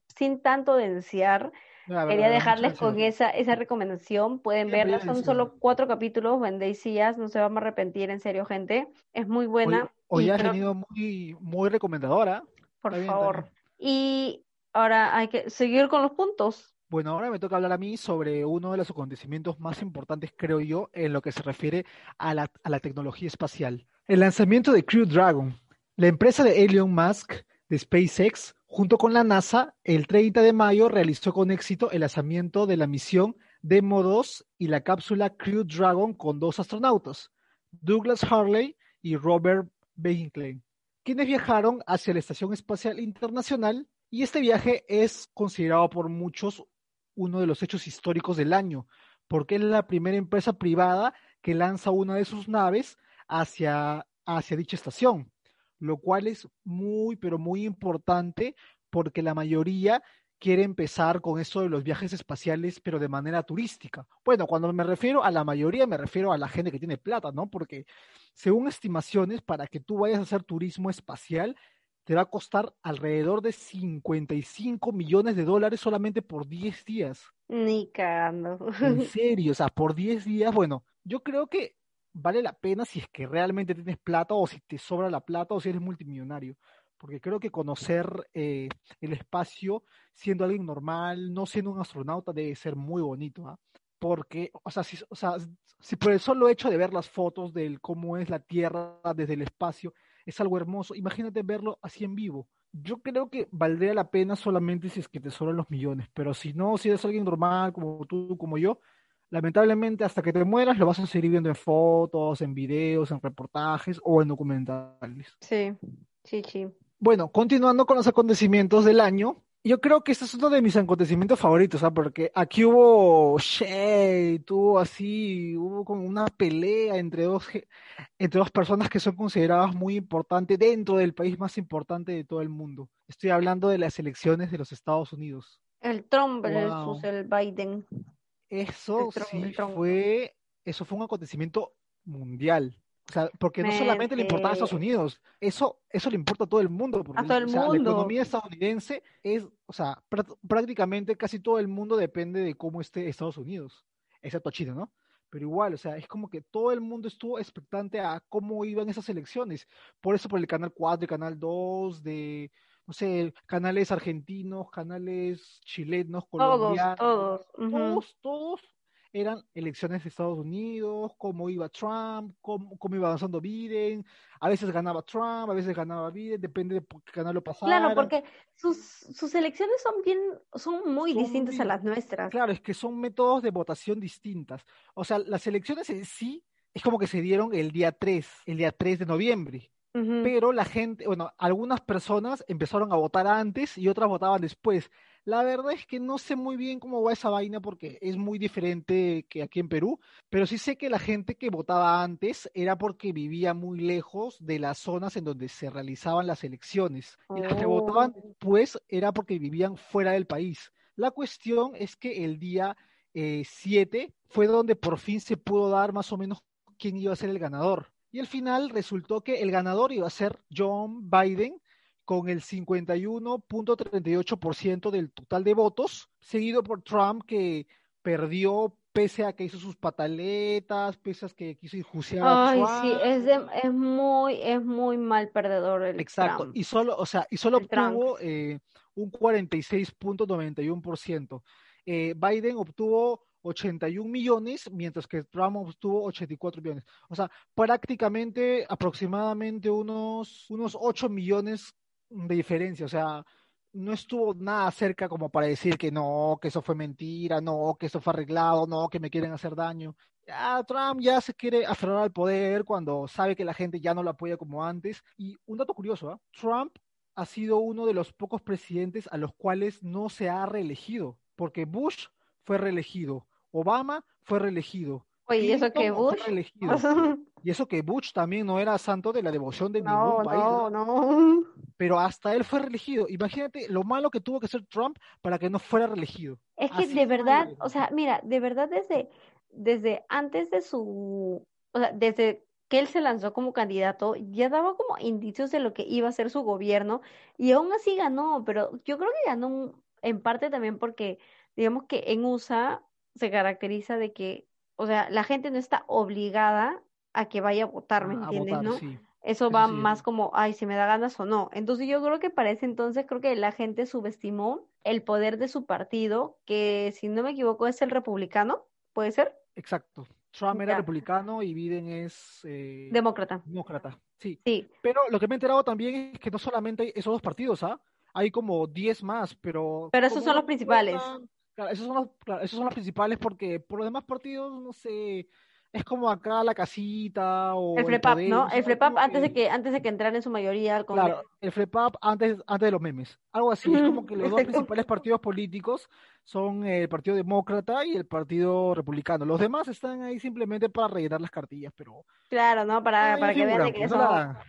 sin tanto denunciar, quería dejarles con esa, esa recomendación. Pueden verla, son solo cuatro capítulos, Vendéis no se van a arrepentir, en serio, gente. Es muy buena. Hoy, has venido muy, muy recomendadora. Por favor. Y ahora hay que seguir con los puntos. Bueno, ahora me toca hablar a mí sobre uno de los acontecimientos más importantes, creo yo, en lo que se refiere a la, a la tecnología espacial. El lanzamiento de Crew Dragon, la empresa de Elon Musk SpaceX, junto con la NASA, el 30 de mayo realizó con éxito el lanzamiento de la misión Demo 2 y la cápsula Crew Dragon con dos astronautas, Douglas Harley y Robert Behinkley, quienes viajaron hacia la Estación Espacial Internacional y este viaje es considerado por muchos uno de los hechos históricos del año, porque es la primera empresa privada que lanza una de sus naves hacia, hacia dicha estación lo cual es muy, pero muy importante porque la mayoría quiere empezar con eso de los viajes espaciales, pero de manera turística. Bueno, cuando me refiero a la mayoría, me refiero a la gente que tiene plata, ¿no? Porque según estimaciones, para que tú vayas a hacer turismo espacial, te va a costar alrededor de 55 millones de dólares solamente por 10 días. Ni cagando. En serio, o sea, por 10 días, bueno, yo creo que vale la pena si es que realmente tienes plata o si te sobra la plata o si eres multimillonario. Porque creo que conocer eh, el espacio siendo alguien normal, no siendo un astronauta, debe ser muy bonito. ¿ah? Porque, o sea, si, o sea, si por el solo hecho de ver las fotos de cómo es la Tierra desde el espacio es algo hermoso, imagínate verlo así en vivo. Yo creo que valdría la pena solamente si es que te sobran los millones, pero si no, si eres alguien normal como tú, como yo, lamentablemente hasta que te mueras lo vas a seguir viendo en fotos, en videos, en reportajes o en documentales. Sí, sí, sí. Bueno, continuando con los acontecimientos del año, yo creo que este es uno de mis acontecimientos favoritos, ¿sabes? porque aquí hubo shade, tuvo así, hubo como una pelea entre dos, entre dos personas que son consideradas muy importantes dentro del país más importante de todo el mundo. Estoy hablando de las elecciones de los Estados Unidos. El Trump versus el Biden. Eso sí fue, eso fue un acontecimiento mundial. O sea, porque no solamente le importaba a Estados Unidos, eso, eso le importa a todo el mundo. Porque, a todo el mundo. La economía estadounidense es, o sea, prácticamente casi todo el mundo depende de cómo esté Estados Unidos, excepto China, ¿no? Pero igual, o sea, es como que todo el mundo estuvo expectante a cómo iban esas elecciones. Por eso por el canal 4 y canal 2 de, no sé, canales argentinos, canales chilenos, colombianos, todos, todos, todos, eran elecciones de Estados Unidos, cómo iba Trump, cómo, cómo, iba avanzando Biden, a veces ganaba Trump, a veces ganaba Biden, depende de qué canal lo pasara. Claro, porque sus, sus elecciones son bien, son muy distintas a las nuestras. Claro, es que son métodos de votación distintas. O sea, las elecciones en sí es como que se dieron el día 3, el día 3 de noviembre. Pero la gente, bueno, algunas personas empezaron a votar antes y otras votaban después. La verdad es que no sé muy bien cómo va esa vaina porque es muy diferente que aquí en Perú, pero sí sé que la gente que votaba antes era porque vivía muy lejos de las zonas en donde se realizaban las elecciones. Y las que votaban, oh. pues, era porque vivían fuera del país. La cuestión es que el día 7 eh, fue donde por fin se pudo dar más o menos quién iba a ser el ganador. Y al final resultó que el ganador iba a ser John Biden con el 51.38% del total de votos, seguido por Trump que perdió pese a que hizo sus pataletas, pese a que quiso enjuiciar Ay, sí, es, es muy, es muy mal perdedor el Exacto, y solo, o sea, y solo obtuvo eh, un 46.91%. Eh, Biden obtuvo 81 millones, mientras que Trump obtuvo 84 millones. O sea, prácticamente aproximadamente unos, unos 8 millones de diferencia. O sea, no estuvo nada cerca como para decir que no, que eso fue mentira, no, que eso fue arreglado, no, que me quieren hacer daño. Ya Trump ya se quiere aferrar al poder cuando sabe que la gente ya no lo apoya como antes. Y un dato curioso, ¿ah? Trump ha sido uno de los pocos presidentes a los cuales no se ha reelegido, porque Bush fue reelegido, Obama fue reelegido. Oye, ¿y eso que Bush? y eso que Bush también no era santo de la devoción de ningún país. No, no. Pero hasta él fue reelegido. Imagínate lo malo que tuvo que ser Trump para que no fuera reelegido. Es que de verdad, o sea, mira, de verdad desde, desde antes de su, o sea, desde que él se lanzó como candidato, ya daba como indicios de lo que iba a ser su gobierno y aún así ganó, pero yo creo que ganó en parte también porque, digamos que en USA se caracteriza de que, o sea, la gente no está obligada a que vaya a votar, ¿me entiendes? ¿no? Eso va más como, ay, si me da ganas o no. Entonces yo creo que para ese entonces creo que la gente subestimó el poder de su partido, que si no me equivoco es el republicano, ¿puede ser? Exacto. Trump era republicano y Biden es... Eh, demócrata. Demócrata, sí. sí. Pero lo que me he enterado también es que no solamente hay esos dos partidos, ¿ah? Hay como 10 más, pero... Pero esos son los principales. Claro, esos son los, esos son los principales porque por los demás partidos, no sé, es como acá la casita o el FLEPAP, ¿no? El FLEPAP antes de que antes de que entraran en su mayoría al Congreso. Claro, el FLEPAP antes antes de los memes. Algo así, es como que los dos principales partidos políticos son el Partido Demócrata y el Partido Republicano. Los demás están ahí simplemente para rellenar las cartillas, pero Claro, ¿no? Para, para que vean que eso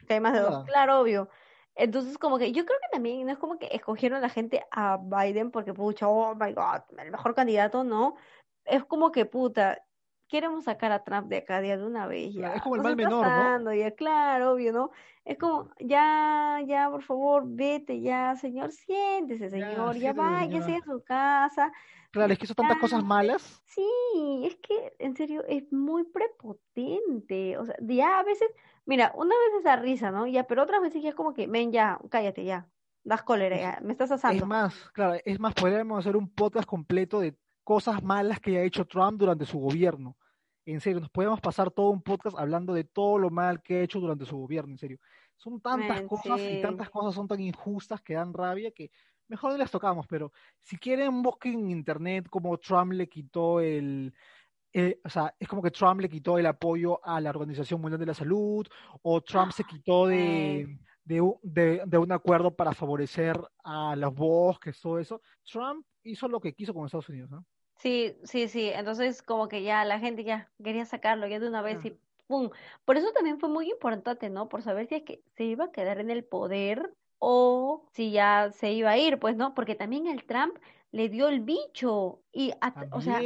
hay más de dos. Claro, obvio. Entonces, como que yo creo que también no es como que escogieron a la gente a Biden porque, pucha, oh my God, el mejor candidato, no. Es como que, puta, queremos sacar a Trump de acá de una vez ya. Es como el mal menor, ¿no? Ya, claro, obvio, ¿no? Es como, ya, ya, por favor, vete ya, señor, siéntese, señor, ya, váyase a su casa. Claro, es que hizo tantas cosas malas. Sí, es que, en serio, es muy prepotente. O sea, ya a veces, mira, una vez esa risa, ¿no? Ya, pero otras veces ya es como que, ven ya, cállate ya, das cólera, ya, me estás asando. Es más, claro, es más, podríamos hacer un podcast completo de cosas malas que haya hecho Trump durante su gobierno en serio, nos podemos pasar todo un podcast hablando de todo lo mal que ha hecho durante su gobierno, en serio. Son tantas cosas y tantas cosas son tan injustas que dan rabia que mejor no las tocamos, pero si quieren busquen en internet cómo Trump le quitó el, o sea, es como que Trump le quitó el apoyo a la Organización Mundial de la Salud, o Trump se quitó de, de, de, un acuerdo para favorecer a los bosques, todo eso. Trump hizo lo que quiso con Estados Unidos, ¿no? Sí, sí, sí. Entonces, como que ya la gente ya quería sacarlo ya de una vez y ¡pum! Por eso también fue muy importante, ¿no? Por saber si es que se iba a quedar en el poder o si ya se iba a ir, pues, ¿no? Porque también el Trump le dio el bicho y, o sea,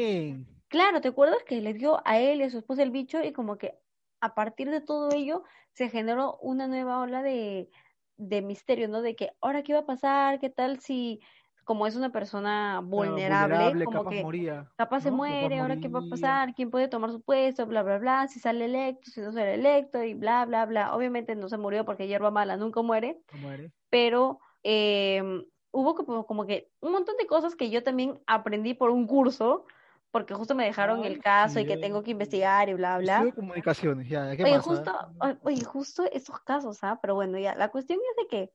claro, ¿te acuerdas que le dio a él y a su esposa el bicho y como que a partir de todo ello se generó una nueva ola de, de misterio, ¿no? De que, ahora, ¿qué va a pasar? ¿Qué tal si como es una persona vulnerable, como capaz que moría, capaz se muere, ahora qué va a pasar, quién puede tomar su puesto, bla, bla, bla, si sale electo, si no sale electo y bla, bla, bla. Obviamente no se murió porque hierba mala nunca muere, muere. pero eh, hubo como, como, que un montón de cosas que yo también aprendí por un curso, porque justo me dejaron el caso y que tengo que investigar y bla, bla. de comunicaciones, ya, ¿qué oye, justo, oye, justo esos casos, ¿ah? Pero bueno, ya, la cuestión es de que,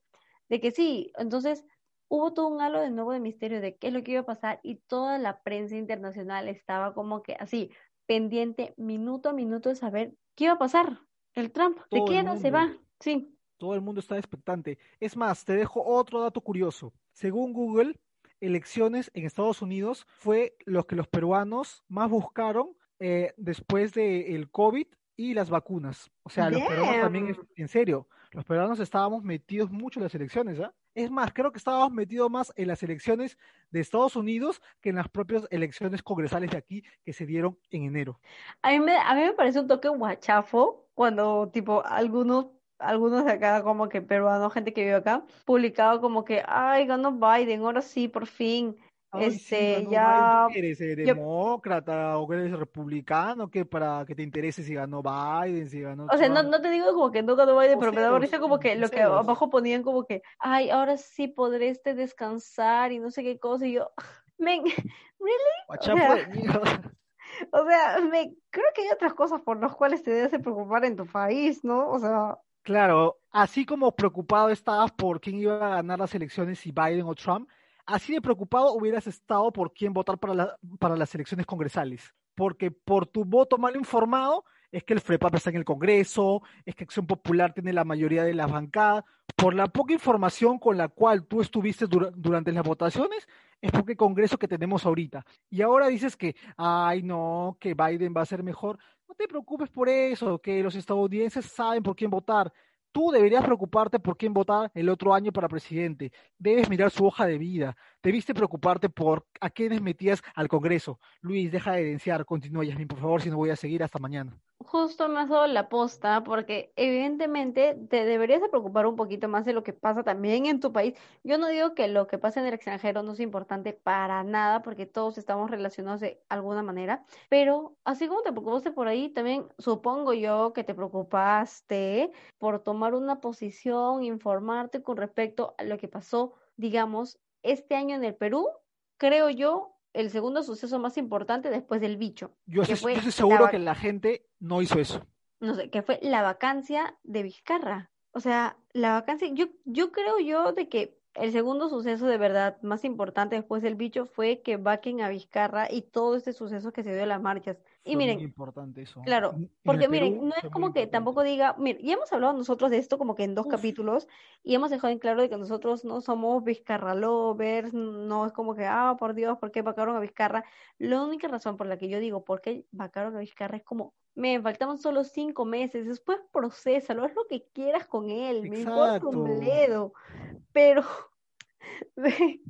de que sí, entonces hubo todo un halo de nuevo de misterio de qué es lo que iba a pasar y toda la prensa internacional estaba como que así, pendiente minuto a minuto de saber qué iba a pasar. El Trump se queda, se va, sí. Todo el mundo está expectante. Es más, te dejo otro dato curioso. Según Google, elecciones en Estados Unidos fue lo que los peruanos más buscaron eh, después del el COVID y las vacunas. O sea, los peruanos también, en serio, los peruanos estábamos metidos mucho en las elecciones, ¿ah? Es más, creo que estábamos metidos más en las elecciones de Estados Unidos que en las propias elecciones congresales de aquí que se dieron en enero. A mí me, a mí me parece un toque guachafo cuando, tipo, algunos algunos de acá, como que peruanos, gente que vive acá, publicado como que, ay, ganó Biden, ahora sí, por fin este, ya. ¿Eres demócrata o eres republicano? que para que te interese si ganó Biden, si ganó. O sea, no, no, te digo como que no ganó Biden, pero me da risa como que lo que abajo ponían como que, ay, ahora sí podré este descansar y no sé qué cosa. Y yo, men, ¿really? O sea, me creo que hay otras cosas por las cuales te debes preocupar en tu país, ¿no? O sea. Claro, así como preocupado estabas por quién iba a ganar las elecciones, si Biden o Trump, así de preocupado hubieras estado por quién votar para, para las elecciones congresales. Porque por tu voto mal informado es que el FREPAP está en el Congreso, es que Acción Popular tiene la mayoría de las bancadas. Por la poca información con la cual tú estuviste durante las votaciones, es porque el Congreso que tenemos ahorita. Y ahora dices que, ay, no, que Biden va a ser mejor. No te preocupes por eso, que los estadounidenses saben por quién votar. Tú deberías preocuparte por quién votar el otro año para presidente. Debes mirar su hoja de vida. Debiste preocuparte por a quiénes metías al Congreso. Luis, deja de evidenciar. Continúa, Yasmin, por favor, si no voy a seguir hasta mañana justo me has dado la posta, porque evidentemente te deberías de preocupar un poquito más de lo que pasa también en tu país. Yo no digo que lo que pasa en el extranjero no sea importante para nada, porque todos estamos relacionados de alguna manera, pero así como te preocupaste por ahí, también supongo yo que te preocupaste por tomar una posición, informarte con respecto a lo que pasó, digamos, este año en el Perú, creo yo, el segundo suceso más importante después del bicho. Yo, estoy, seguro que la gente no hizo eso. No sé, que fue la vacancia de Vizcarra. O sea, la vacancia, yo, yo creo yo de que el segundo suceso de verdad más importante después del bicho fue que vaquen a Vizcarra y todo este suceso que se dio en las marchas. Y miren, muy importante eso. Claro, porque miren, no es como que tampoco diga, miren, ya hemos hablado nosotros de esto como que en dos capítulos y hemos dejado en claro de que nosotros no somos Vizcarra lovers, no es como que, ah, por Dios, ¿por qué vacaron a Vizcarra? La única razón por la que yo digo, ¿por qué vacaron a Vizcarra? Es como, me faltaban solo cinco meses, después procésalo, haz lo que quieras con él, me importa un bledo, pero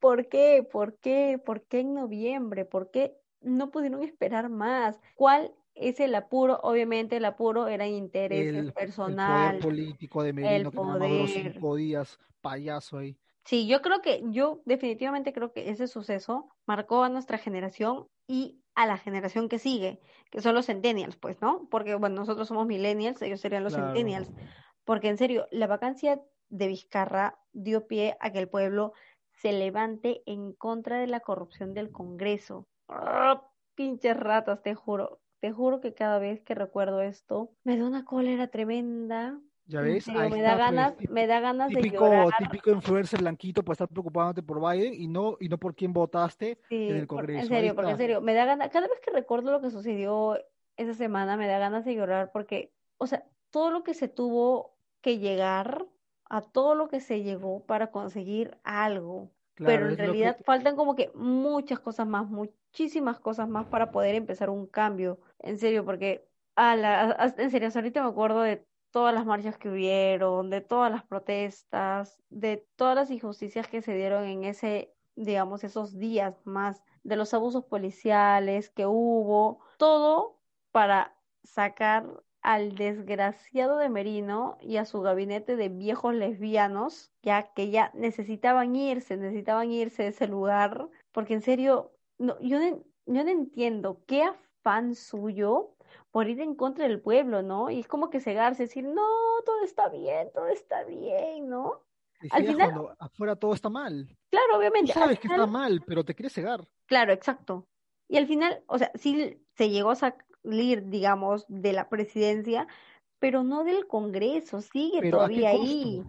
¿por qué? ¿Por qué? ¿Por qué en noviembre? ¿Por qué no pudieron esperar más? ¿Cuál es el apuro? Obviamente el apuro era interés personal. El poder político de Merino, que poder. cinco días, payaso ahí. Sí, yo creo que, yo definitivamente creo que ese suceso marcó a nuestra generación y a la generación que sigue, que son los centennials, pues, ¿no? Porque, bueno, nosotros somos millennials, ellos serían los centennials. Porque, en serio, la vacancia de Vizcarra dio pie a que el pueblo se levante en contra de la corrupción del Congreso. ¡Ah, pinches ratas, te juro. Te juro que cada vez que recuerdo esto, me da una cólera tremenda. Ya ves, me, da ganas, me da ganas de llorar. Típico influencer blanquito por estar preocupándote por Biden y no, y no por quién votaste en el Congreso. En serio, porque en serio, me da ganas, cada vez que recuerdo lo que sucedió esa semana, me da ganas de llorar porque, o sea, todo lo que se tuvo que llegar, a todo lo que se llegó para conseguir algo. Pero en realidad faltan como que muchas cosas más, muchísimas cosas más para poder empezar un cambio. En serio, porque a la, en serio, ahorita me acuerdo de todas las marchas que hubieron, de todas las protestas, de todas las injusticias que se dieron en ese, digamos, esos días más, de los abusos policiales que hubo, todo para sacar al desgraciado de Merino y a su gabinete de viejos lesbianos, ya que ya necesitaban irse, necesitaban irse de ese lugar, porque en serio, no, yo, no, yo no entiendo qué afán suyo por ir en contra del pueblo, ¿no? Y es como que cegarse, decir, no, todo está bien, todo está bien, ¿no? al final, cuando afuera todo está mal. Claro, obviamente. sabes que está mal, pero te quieres cegar. Claro, exacto. Y al final, o sea, sí se llegó a, salir, digamos, de la presidencia, pero no del Congreso, sigue todavía ahí.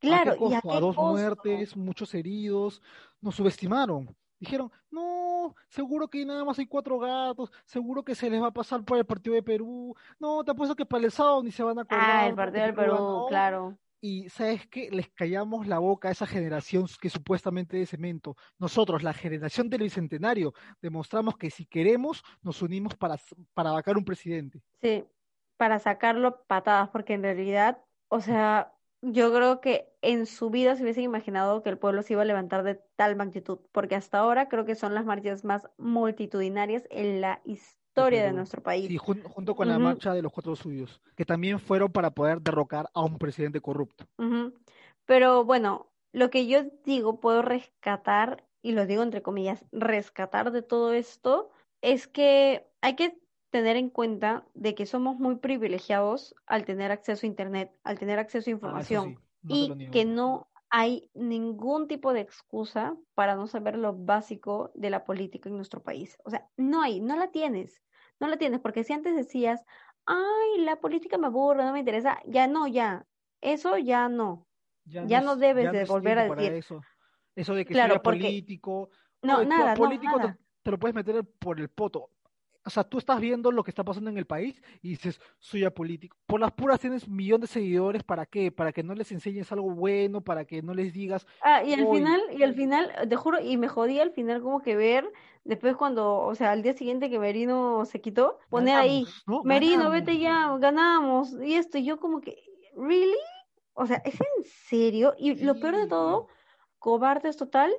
Claro, y a, dos muertes, muchos heridos, nos subestimaron. Dijeron, no, seguro que nada más hay cuatro gatos, seguro que se les va a pasar por el partido de Perú, no, te apuesto que para el sábado ni se van a acordar. Ah, el partido del Perú, claro y sabes que les callamos la boca a esa generación que supuestamente de cemento. Nosotros, la generación del bicentenario, demostramos que si queremos, nos unimos para, para vacar un presidente. Sí, para sacarlo patadas, porque en realidad, o sea, yo creo que en su vida se hubiesen imaginado que el pueblo se iba a levantar de tal magnitud, porque hasta ahora creo que son las marchas más multitudinarias en la historia de nuestro país. Sí, junto con la marcha de los cuatro suyos, que también fueron para poder derrocar a un presidente corrupto. Pero bueno, lo que yo digo, puedo rescatar, y lo digo entre comillas, rescatar de todo esto, es que hay que tener en cuenta de que somos muy privilegiados al tener acceso a Internet, al tener acceso a ah, información, y que no hay ningún tipo de excusa para no saber lo básico de la política en nuestro país. O sea, no hay, no la tienes, no la tienes, porque si antes decías, ay, la política me aburre, no me interesa, ya no, ya, eso ya no, ya, no, debes de volver a decir. Eso. eso de que claro, político, no, nada, político nada. te lo puedes meter por el poto o sea, tú estás viendo lo que está pasando en el país y dices, soy apolítico. Por las puras tienes millón de seguidores, ¿para qué? Para que no les enseñes algo bueno, para que no les digas. Ah, y al final, y al final, te juro, y me jodí al final como que ver, después cuando, o sea, al día siguiente que Merino se quitó, poner ahí, Merino, vete ya, ganamos, y esto, y yo como que, ¿really? O sea, ¿es en serio? Y lo peor de todo, cobardes total,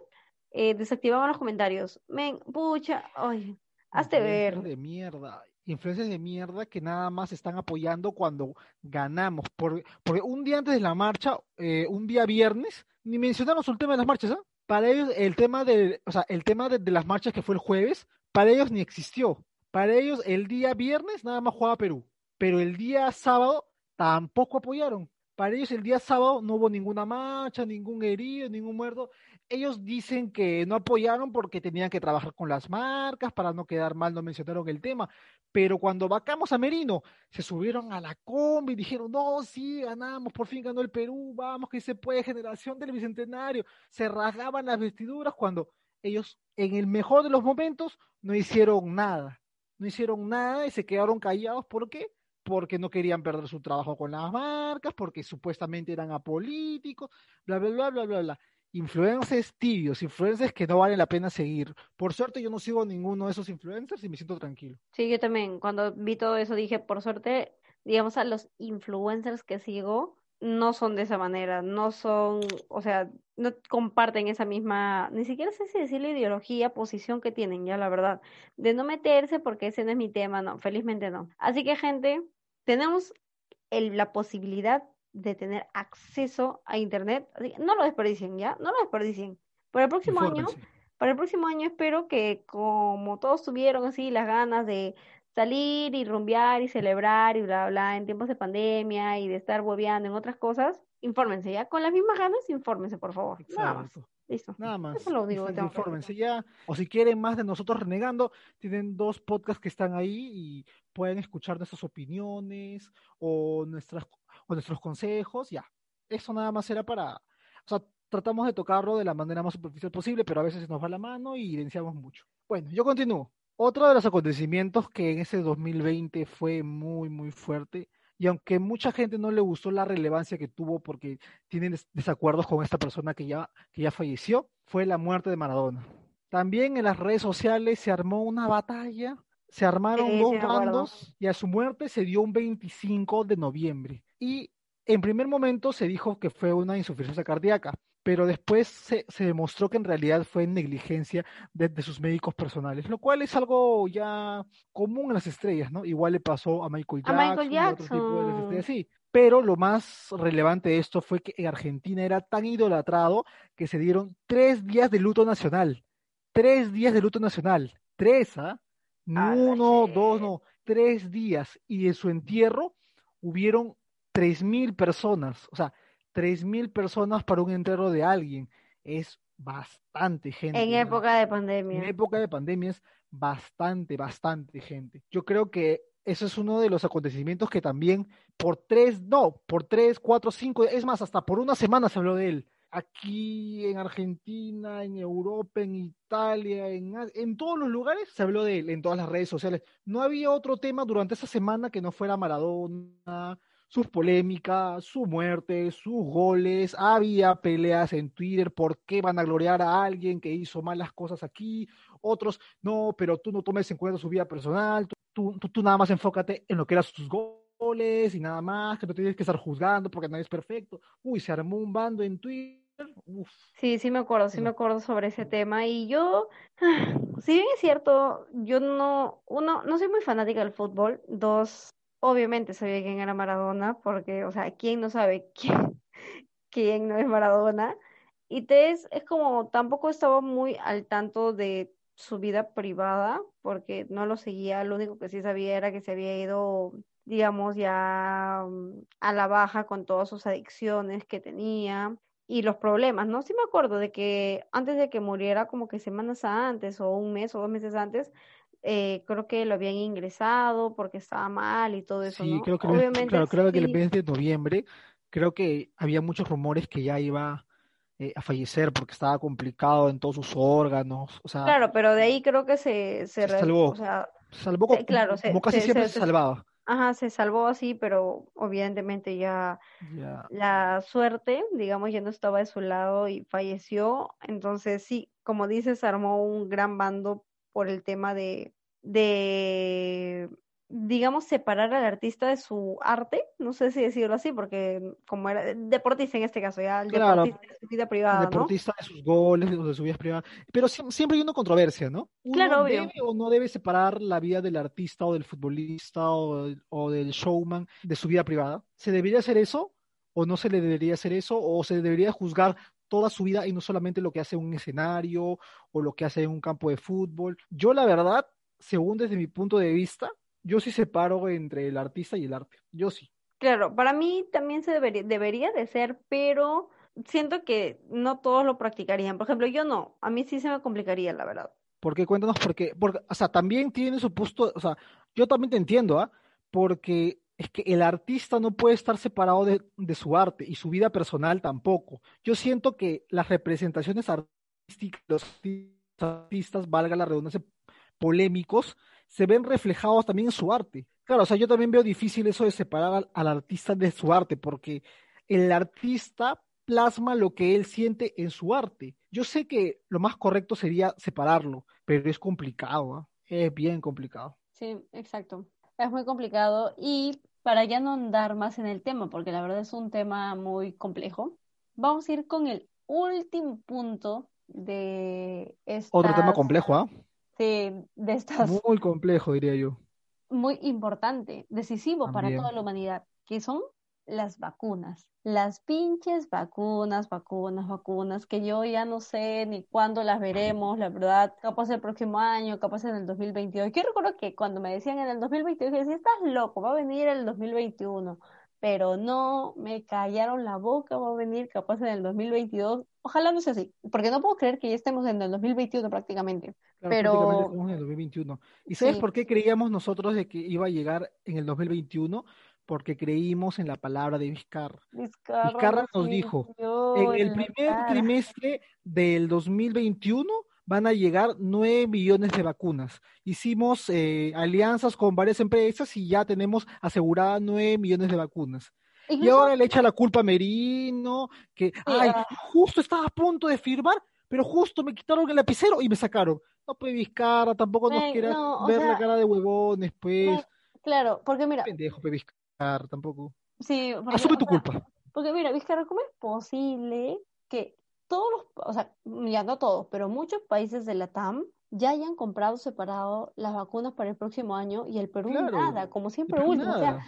eh, desactivaban los comentarios. Men, pucha, ay Hazte ver. de mierda. Influencias de mierda que nada más están apoyando cuando ganamos. Por, porque un día antes de la marcha, eh, un día viernes, ni mencionamos el tema de las marchas, ¿ah? Para ellos, el tema de, o sea, el tema de, las marchas que fue el jueves, para ellos ni existió. Para ellos, el día viernes nada más jugaba Perú. Pero el día sábado tampoco apoyaron. Para ellos el día sábado no hubo ninguna marcha, ningún herido, ningún muerto ellos dicen que no apoyaron porque tenían que trabajar con las marcas, para no quedar mal, no mencionaron el tema. Pero cuando vacamos a Merino, se subieron a la combi y dijeron, no, sí, ganamos, por fin ganó el Perú, vamos, que se puede, generación del Bicentenario. Se rasgaban las vestiduras cuando ellos, en el mejor de los momentos, no hicieron nada. No hicieron nada y se quedaron callados. ¿Por qué? Porque no querían perder su trabajo con las marcas, porque supuestamente eran apolíticos, bla, bla, bla, bla, bla, bla influencers tibios, influencers que no valen la pena seguir. Por suerte yo no sigo ninguno de esos influencers y me siento tranquilo. Sí, yo también, cuando vi todo eso dije, por suerte, digamos, a los influencers que sigo no son de esa manera, no son, o sea, no comparten esa misma, ni siquiera sé si decirle ideología, posición que tienen, ya la verdad, de no meterse porque ese no es mi tema, no, felizmente no. Así que gente, tenemos el, la posibilidad de tener acceso a internet. no lo desperdicien, ¿ya? No lo desperdicien. Para el próximo año, para el próximo año espero que como todos tuvieron así las ganas de salir y rumbear y celebrar y bla, bla, en tiempos de pandemia y de estar hueveando en otras cosas, infórmense, ¿ya? Con las mismas ganas, infórmense, por favor. Nada más. Listo. Nada más. Eso lo. Infórmense ya. O si quieren más de nosotros renegando, tienen dos podcasts que están ahí y pueden escuchar nuestras opiniones o nuestras con nuestros consejos, ya. Eso nada más era para, o sea, tratamos de tocarlo de la manera más superficial posible, pero a veces nos va la mano y evidenciamos mucho. Bueno, yo continúo. Otro de los acontecimientos que en ese 2020 fue muy, muy fuerte, y aunque mucha gente no le gustó la relevancia que tuvo porque tienen desacuerdos con esta persona que ya, que ya falleció, fue la muerte de Maradona. También en las redes sociales se armó una batalla, se armaron dos bandos y a su muerte se dio un 25 de noviembre. Y en primer momento se dijo que fue una insuficiencia cardíaca, pero después se, demostró que en realidad fue negligencia de, sus médicos personales, lo cual es algo ya común en las estrellas, ¿no? Igual le pasó a Michael Jackson, a Michael Jackson. otro tipo de estrellas, sí. Pero lo más relevante de esto fue que en Argentina era tan idolatrado que se dieron tres días de luto nacional. Tres días de luto nacional. Tres, ¿ah? Uno, dos, no. Tres días. Y en su entierro hubieron tres mil personas, o sea, tres mil personas para un entierro de alguien es bastante gente. En época de pandemia. En época de pandemia es bastante, bastante gente. Yo creo que eso es uno de los acontecimientos que también por tres, no, por tres, cuatro, cinco, es más, hasta por una semana se habló de él. Aquí en Argentina, en Europa, en Italia, en, en todos los lugares se habló de él, en todas las redes sociales. No había otro tema durante esa semana que no fuera Maradona, sus polémicas, su muerte, sus goles, había peleas en Twitter, ¿por qué van a gloriar a alguien que hizo malas cosas aquí? Otros, no, pero tú no tomes en cuenta su vida personal, tú, tú, nada más enfócate en lo que eran sus goles y nada más, que no tienes que estar juzgando porque nadie es perfecto. Uy, se armó un bando en Twitter. Uf. Sí, sí me acuerdo, sí me acuerdo sobre ese tema y yo, si bien es cierto, yo no, uno, no soy muy fanática del fútbol, dos, obviamente sabía quién era Maradona, porque, o sea, ¿quién no sabe quién, quién no es Maradona? Y tres, es como tampoco estaba muy al tanto de su vida privada, porque no lo seguía, lo único que sí sabía era que se había ido, digamos, ya mm, a la baja con todas sus adicciones que tenía. y los problemas, ¿no? Sí me acuerdo de que antes de que muriera, como que semanas antes o un mes o dos meses antes, eh, creo que lo habían ingresado porque estaba mal y todo eso, sí, creo que, Obviamente, claro, creo que el mes de noviembre, creo que había muchos rumores que ya iba eh, a fallecer porque estaba complicado en todos sus órganos, o sea... Claro, pero de ahí creo que se... se, salvó, o sea, salvó como, claro, como casi siempre se, salvaba. Ajá, se salvó así, pero evidentemente ya la suerte, digamos, ya no estaba de su lado y falleció. Entonces sí, como dices, armó un gran bando por el tema de, de, digamos, separar al artista de su arte, no sé si decirlo así, porque como era deportista en este caso, ya el deportista de su vida privada, deportista de sus goles, de su vida privada, pero siempre hay una controversia, ¿no? claro, debe o no debe separar la vida del artista o del futbolista o, o del showman de su vida privada. ¿Se debería hacer eso? ¿O no se le debería hacer eso? ¿O se debería juzgar toda su vida y no solamente lo que hace en un escenario o lo que hace en un campo de fútbol. Yo la verdad, según desde mi punto de vista, yo sí separo entre el artista y el arte. Yo sí. Claro, para mí también se debería, debería de ser, pero siento que no todos lo practicarían. Por ejemplo, yo no, a mí sí se me complicaría, la verdad. ¿Por qué? Cuéntanos, porque, porque, o sea, también tiene su puesto, o sea, yo también te entiendo, ¿ah? Porque es que el artista no puede estar separado de, su arte y su vida personal tampoco. Yo siento que las representaciones artísticas, los artistas, valga la redundancia, polémicos, se ven reflejados también en su arte. Claro, o sea, yo también veo difícil eso de separar al, artista de su arte, porque el artista plasma lo que él siente en su arte. Yo sé que lo más correcto sería separarlo, pero es complicado, ¿ah? es bien complicado. Sí, exacto. Es muy complicado y para ya no andar más en el tema, porque la verdad es un tema muy complejo, vamos a ir con el último punto de esta... Otro tema complejo, ¿ah? Sí, de estas... Muy complejo, diría yo. Muy importante, decisivo para toda la humanidad, que son las vacunas. Las pinches vacunas, vacunas, vacunas, que yo ya no sé ni cuándo las veremos, la verdad, capaz el próximo año, capaz en el 2022. Yo recuerdo que cuando me decían en el 2022, yo decía, estás loco, va a venir el 2021. Pero no, me callaron la boca, va a venir capaz en el 2022. Ojalá no sea así, porque no puedo creer que ya estemos en el 2021 prácticamente. pero... Prácticamente estamos en el 2021. ¿Y sabes por qué creíamos nosotros de que iba a llegar en el 2021? Porque creímos en la palabra de Vizcarra. Vizcarra, nos dijo, en el primer trimestre del 2021 van a llegar 9 millones de vacunas. Hicimos eh, alianzas con varias empresas y ya tenemos aseguradas 9 millones de vacunas. Y ahora le echa la culpa a Merino, que, ay, ah. justo estaba a punto de firmar, pero justo me quitaron el lapicero y me sacaron. No, pues Vizcarra, tampoco nos quiera ver la cara de huevones, pues. Claro, porque mira. Pendejo, pues, tampoco. Sí, asume tu culpa. Porque mira, Vizcarra, ¿cómo es posible que todos los, o sea, ya no todos, pero muchos países de la TAM ya hayan comprado separado las vacunas para el próximo año y el Perú nada, como siempre último, o sea,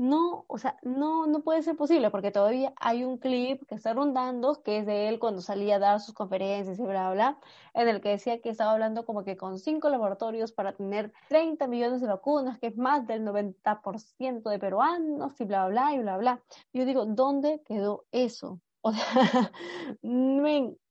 no, o sea, no, no puede ser posible porque todavía hay un clip que está rondando que es de él cuando salía a dar sus conferencias y bla, bla, en el que decía que estaba hablando como que con cinco laboratorios para tener 30 millones de vacunas, que es más del 90% de peruanos y bla, bla, y bla, bla. Yo digo, ¿dónde quedó eso? O sea,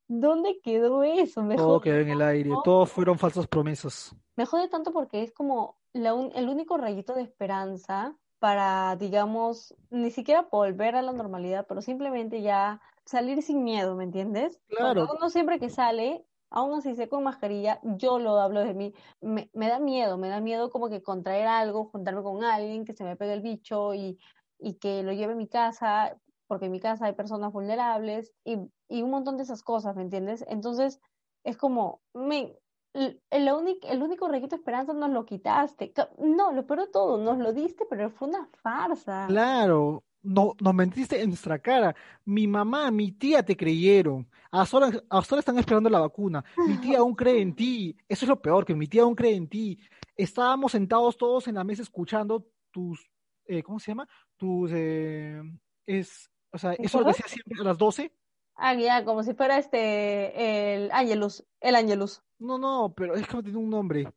¿dónde quedó eso? Todo quedó en el aire, todos fueron falsas promesas. Me jode tanto porque es como la el único rayito de esperanza para, digamos, ni siquiera volver a la normalidad, pero simplemente ya salir sin miedo, ¿me entiendes? Claro. uno siempre que sale, aún así sé con mascarilla, yo lo hablo de mí, me, me, da miedo, me da miedo como que contraer algo, juntarme con alguien, que se me pegue el bicho y, y que lo lleve a mi casa, porque en mi casa hay personas vulnerables y, y un montón de esas cosas, ¿me entiendes? Entonces, es como, me, el, el, único, el único requisito de esperanza nos lo quitaste. No, lo peor de todo, nos lo diste, pero fue una farsa. Claro, no, nos mentiste en nuestra cara. Mi mamá, mi tía te creyeron. Ahora, ahora están esperando la vacuna. Mi tía aún cree en ti. Eso es lo peor, que mi tía aún cree en ti. Estábamos sentados todos en la mesa escuchando tus, eh, ¿cómo se llama? Tus, eh, es, o sea, eso lo decía siempre a las 12. Ah, ya, como si fuera este, el Angelus, el Angelus. No, no, pero es que no tiene un nombre.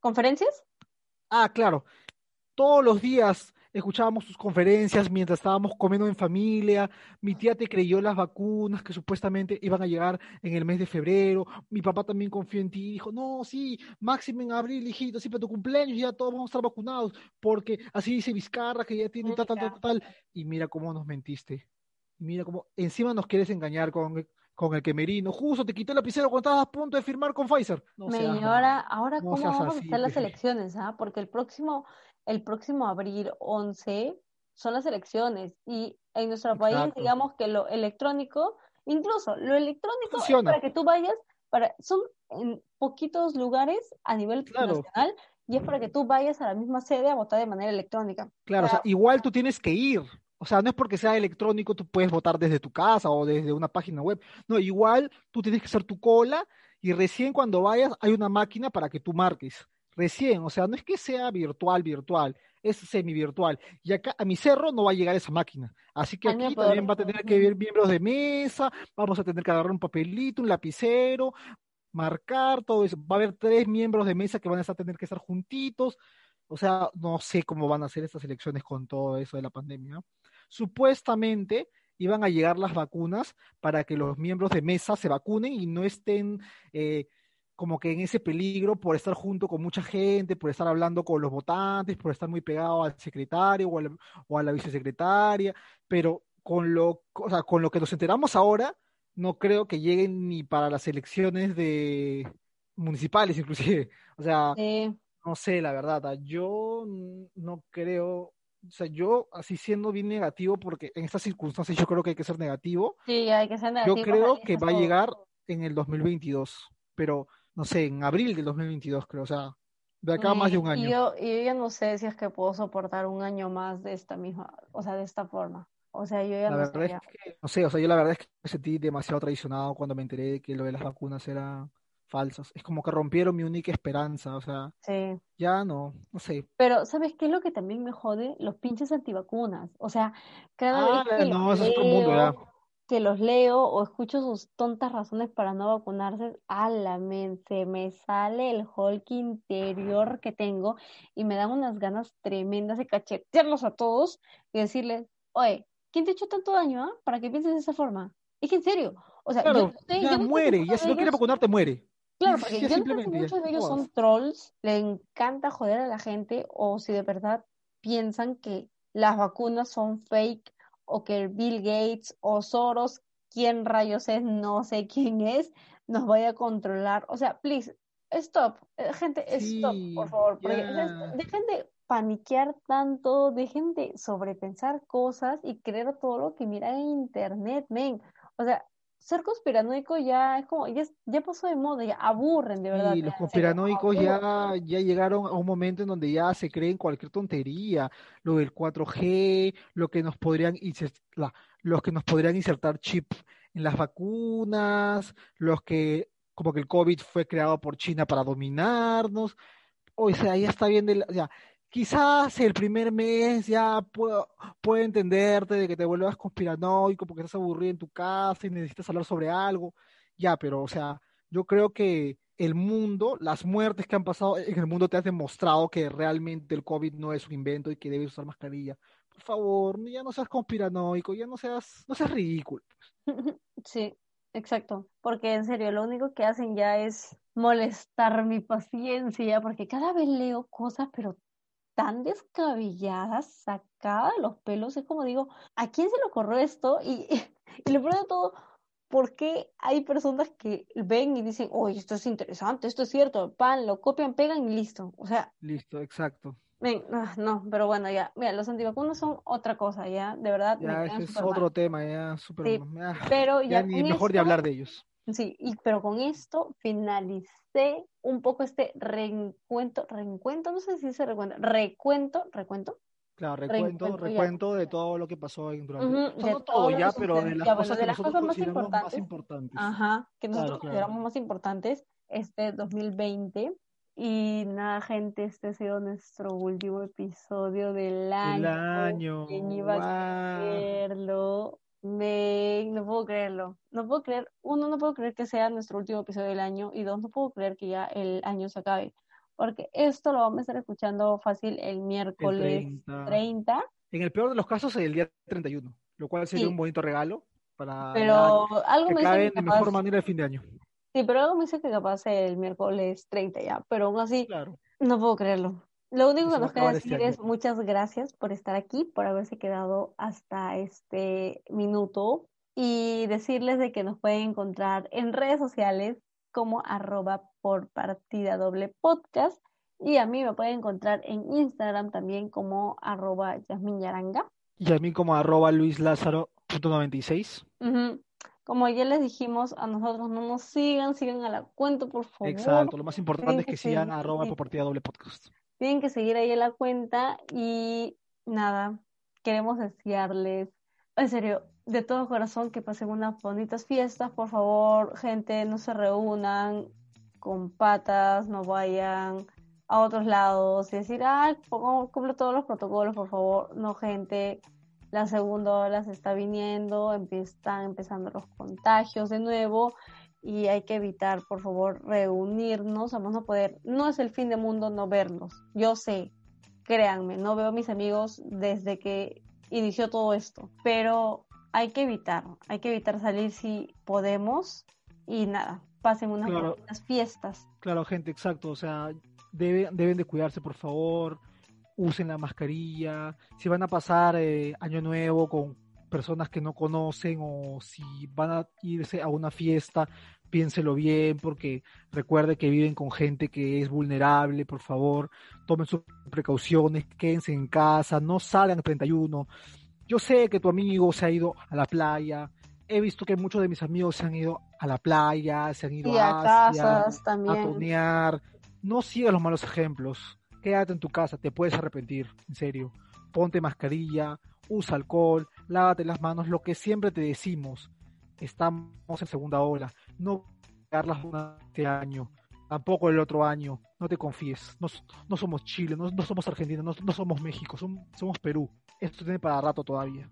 ¿Conferencias? Ah, claro. Todos los días escuchábamos tus conferencias mientras estábamos comiendo en familia, mi tía te creyó las vacunas que supuestamente iban a llegar en el mes de febrero, mi papá también confió en ti y dijo, no, sí, máximo en abril, hijito, sí, pero tu cumpleaños ya todos vamos a estar vacunados, porque así dice Vizcarra que ya tiene tal, tal, tal, tal, y mira cómo nos mentiste, mira cómo encima nos quieres engañar con con el que Merino justo te quitó el lapicero cuando estabas a punto de firmar con Pfizer. No ahora, ahora ¿cómo vamos a hacer las elecciones? Ah? Porque el próximo, el próximo abril 11 son las elecciones y en nuestro país digamos que lo electrónico, incluso lo electrónico es para que tú vayas, para, son en poquitos lugares a nivel nacional y es para que tú vayas a la misma sede a votar de manera electrónica. Claro, o sea, igual tú tienes que ir. O sea, no es porque sea electrónico, tú puedes votar desde tu casa o desde una página web. No, igual tú tienes que hacer tu cola y recién cuando vayas hay una máquina para que tú marques. Recién, o sea, no es que sea virtual, virtual, es semi-virtual. Y acá a mi cerro no va a llegar esa máquina. Así que aquí también va a tener que haber miembros de mesa, vamos a tener que agarrar un papelito, un lapicero, marcar todo eso. Va a haber tres miembros de mesa que van a tener que estar juntitos. O sea, no sé cómo van a ser estas elecciones con todo eso de la pandemia. Supuestamente iban a llegar las vacunas para que los miembros de mesa se vacunen y no estén eh, como que en ese peligro por estar junto con mucha gente, por estar hablando con los votantes, por estar muy pegado al secretario o, o a la vicesecretaria, pero con lo, o sea, con lo que nos enteramos ahora, no creo que lleguen ni para las elecciones de municipales inclusive. O sea, no sé, la verdad, yo no creo, o sea, yo así siendo bien negativo, porque en estas circunstancias yo creo que hay que ser negativo. Sí, hay que ser negativo. Yo creo que va a llegar en el 2022, pero no sé, en abril del 2022 creo, o sea, de acá más de un año. Y yo, y yo ya no sé si es que puedo soportar un año más de esta misma, o sea, de esta forma. O sea, yo ya la no verdad Es que, no sé, o sea, yo la verdad es que me sentí demasiado traicionado cuando me enteré de que lo de las vacunas era falsos. Es como que rompieron mi única esperanza, o sea, sí. ya no, no sé. Pero, ¿sabes qué es lo que también me jode? Los pinches antivacunas. O sea, cada vez ah, que no, los leo, que los leo o escucho sus tontas razones para no vacunarse, a la mente me sale el Hulk interior que tengo y me dan unas ganas tremendas de cachetearlos a todos y decirles, oye, ¿quién te ha hecho tanto daño, ah? Para que pienses de esa forma. Es que en serio, o sea, claro, ya muere, ya si no quiere vacunarte, muere. Claro, porque yo sé si muchos de ellos son trolls, le encanta joder a la gente, o si de verdad piensan que las vacunas son fake, o que Bill Gates o Soros, quién rayos es, no sé quién es, nos vaya a controlar. O sea, please, stop, eh, gente, stop, por favor. Dejen de paniquear tanto, dejen de sobrepensar cosas y creer todo lo que miran en internet, men. O sea, ser conspiranoico ya es como, ya, ya pasó de moda, ya aburren de verdad. Y los conspiranoicos ya, ya llegaron a un momento en donde ya se creen cualquier tontería, lo del 4G, lo que nos podrían insertar, los que nos podrían insertar chip en las vacunas, los que como que el COVID fue creado por China para dominarnos. O sea, ya está bien de ya, quizás el primer mes ya puedo, puedo entenderte de que te vuelvas conspiranoico porque estás aburrido en tu casa y necesitas hablar sobre algo, ya, pero o sea, yo creo que el mundo, las muertes que han pasado en el mundo te han demostrado que realmente el COVID no es un invento y que debes usar mascarilla. Por favor, ya no seas conspiranoico, ya no seas, no seas ridículo. Sí, exacto, porque en serio, lo único que hacen ya es molestar mi paciencia, porque cada vez leo cosas, pero tan descabelladas, sacada de los pelos, es como digo, ¿a quién se le ocurrió esto? Y, y lo peor de todo, ¿por qué hay personas que ven y dicen, oye, esto es interesante, esto es cierto, pan, lo copian, pegan y listo? O sea. Listo, exacto. Ah, no, pero bueno, ya, mira, los antivacunas son otra cosa, ya, de verdad. Ya, es otro tema, ya, súper. pero ya, mejor de hablar de ellos. Sí, y, pero con esto finalicé un poco este reencuentro, reencuentro, no sé si se recuento, recuento, recuento. Claro, recuento, recuento de todo lo que pasó en durante. no todo ya, pero de las cosas que nosotros más importantes, más importantes. Ajá, que nosotros consideramos más importantes este 2020. Y nada, gente, este ha sido nuestro último episodio del año. Del año. ¿Quién iba a verlo? No puedo creerlo. No puedo creer, uno, no puedo creer que sea nuestro último episodio del año y dos, no puedo creer que ya el año se acabe. porque esto lo vamos a estar escuchando fácil el miércoles 30. En el peor de los casos, el día 31, lo cual sería un bonito regalo para pero algo que me de mejor manera el fin de año. Sí, pero algo me dice que capaz el miércoles 30 ya, pero aún así no puedo creerlo. Lo único que nos queda este decir es muchas gracias por estar aquí, por haberse quedado hasta este minuto y decirles de que nos pueden encontrar en redes sociales como arroba por partida doble podcast y a mí me pueden encontrar en Instagram también como arroba Yasmin Yaranga. Y a mí como arroba Luis Lázaro como ya les dijimos, a nosotros no nos sigan, sigan a la cuenta, por favor. Exacto, lo más importante es que, sigan a arroba por partida doble podcast. Tienen que seguir ahí en la cuenta y nada, queremos desearles, en serio, de todo corazón que pasen unas bonitas fiestas, por favor, gente, no se reúnan con patas, no vayan a otros lados y decir, ah, cumple todos los protocolos, por favor, no, gente, la segunda ola se está viniendo, están empezando los contagios de nuevo y hay que evitar, por favor, reunirnos, vamos a poder, no es el fin del mundo no vernos, yo sé, créanme, no veo a mis amigos desde que inició todo esto, pero hay que evitar, hay que evitar salir si podemos y nada, pasen unas fiestas. Claro, gente, exacto, o sea, deben de cuidarse, por favor, usen la mascarilla, si van a pasar eh, año nuevo con personas que no conocen o si van a irse a una fiesta, piénselo bien porque recuerde que viven con gente que es vulnerable, por favor, tomen sus precauciones, quédense en casa, no salgan el 31. Yo sé que tu amigo se ha ido a la playa, he visto que muchos de mis amigos se han ido a la playa, se han ido a, Asia, a tonear. No sigas los malos ejemplos quédate en tu casa, te puedes arrepentir, en serio. Ponte mascarilla, usa alcohol, lávate las manos, lo que siempre te decimos. Estamos en segunda ola, no las este año, tampoco el otro año, no te confíes, no, no somos Chile, no, somos Argentina, no, somos México, somos, Perú. Esto tiene para rato todavía.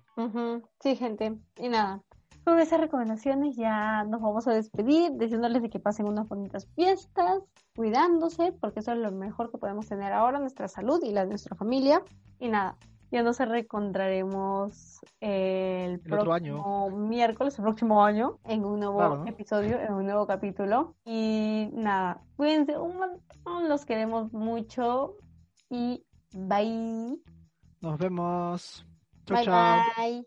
Sí, gente, y nada, con esas recomendaciones ya nos vamos a despedir, diciéndoles de que pasen unas bonitas fiestas, cuidándose, porque eso es lo mejor que podemos tener ahora, nuestra salud y la de nuestra familia. Y nada, ya nos reencontraremos el, próximo año. miércoles, el próximo año, en un nuevo episodio, en un nuevo capítulo. Y nada, cuídense un montón, los queremos mucho y bye. Nos vemos. Chao, bye, Bye.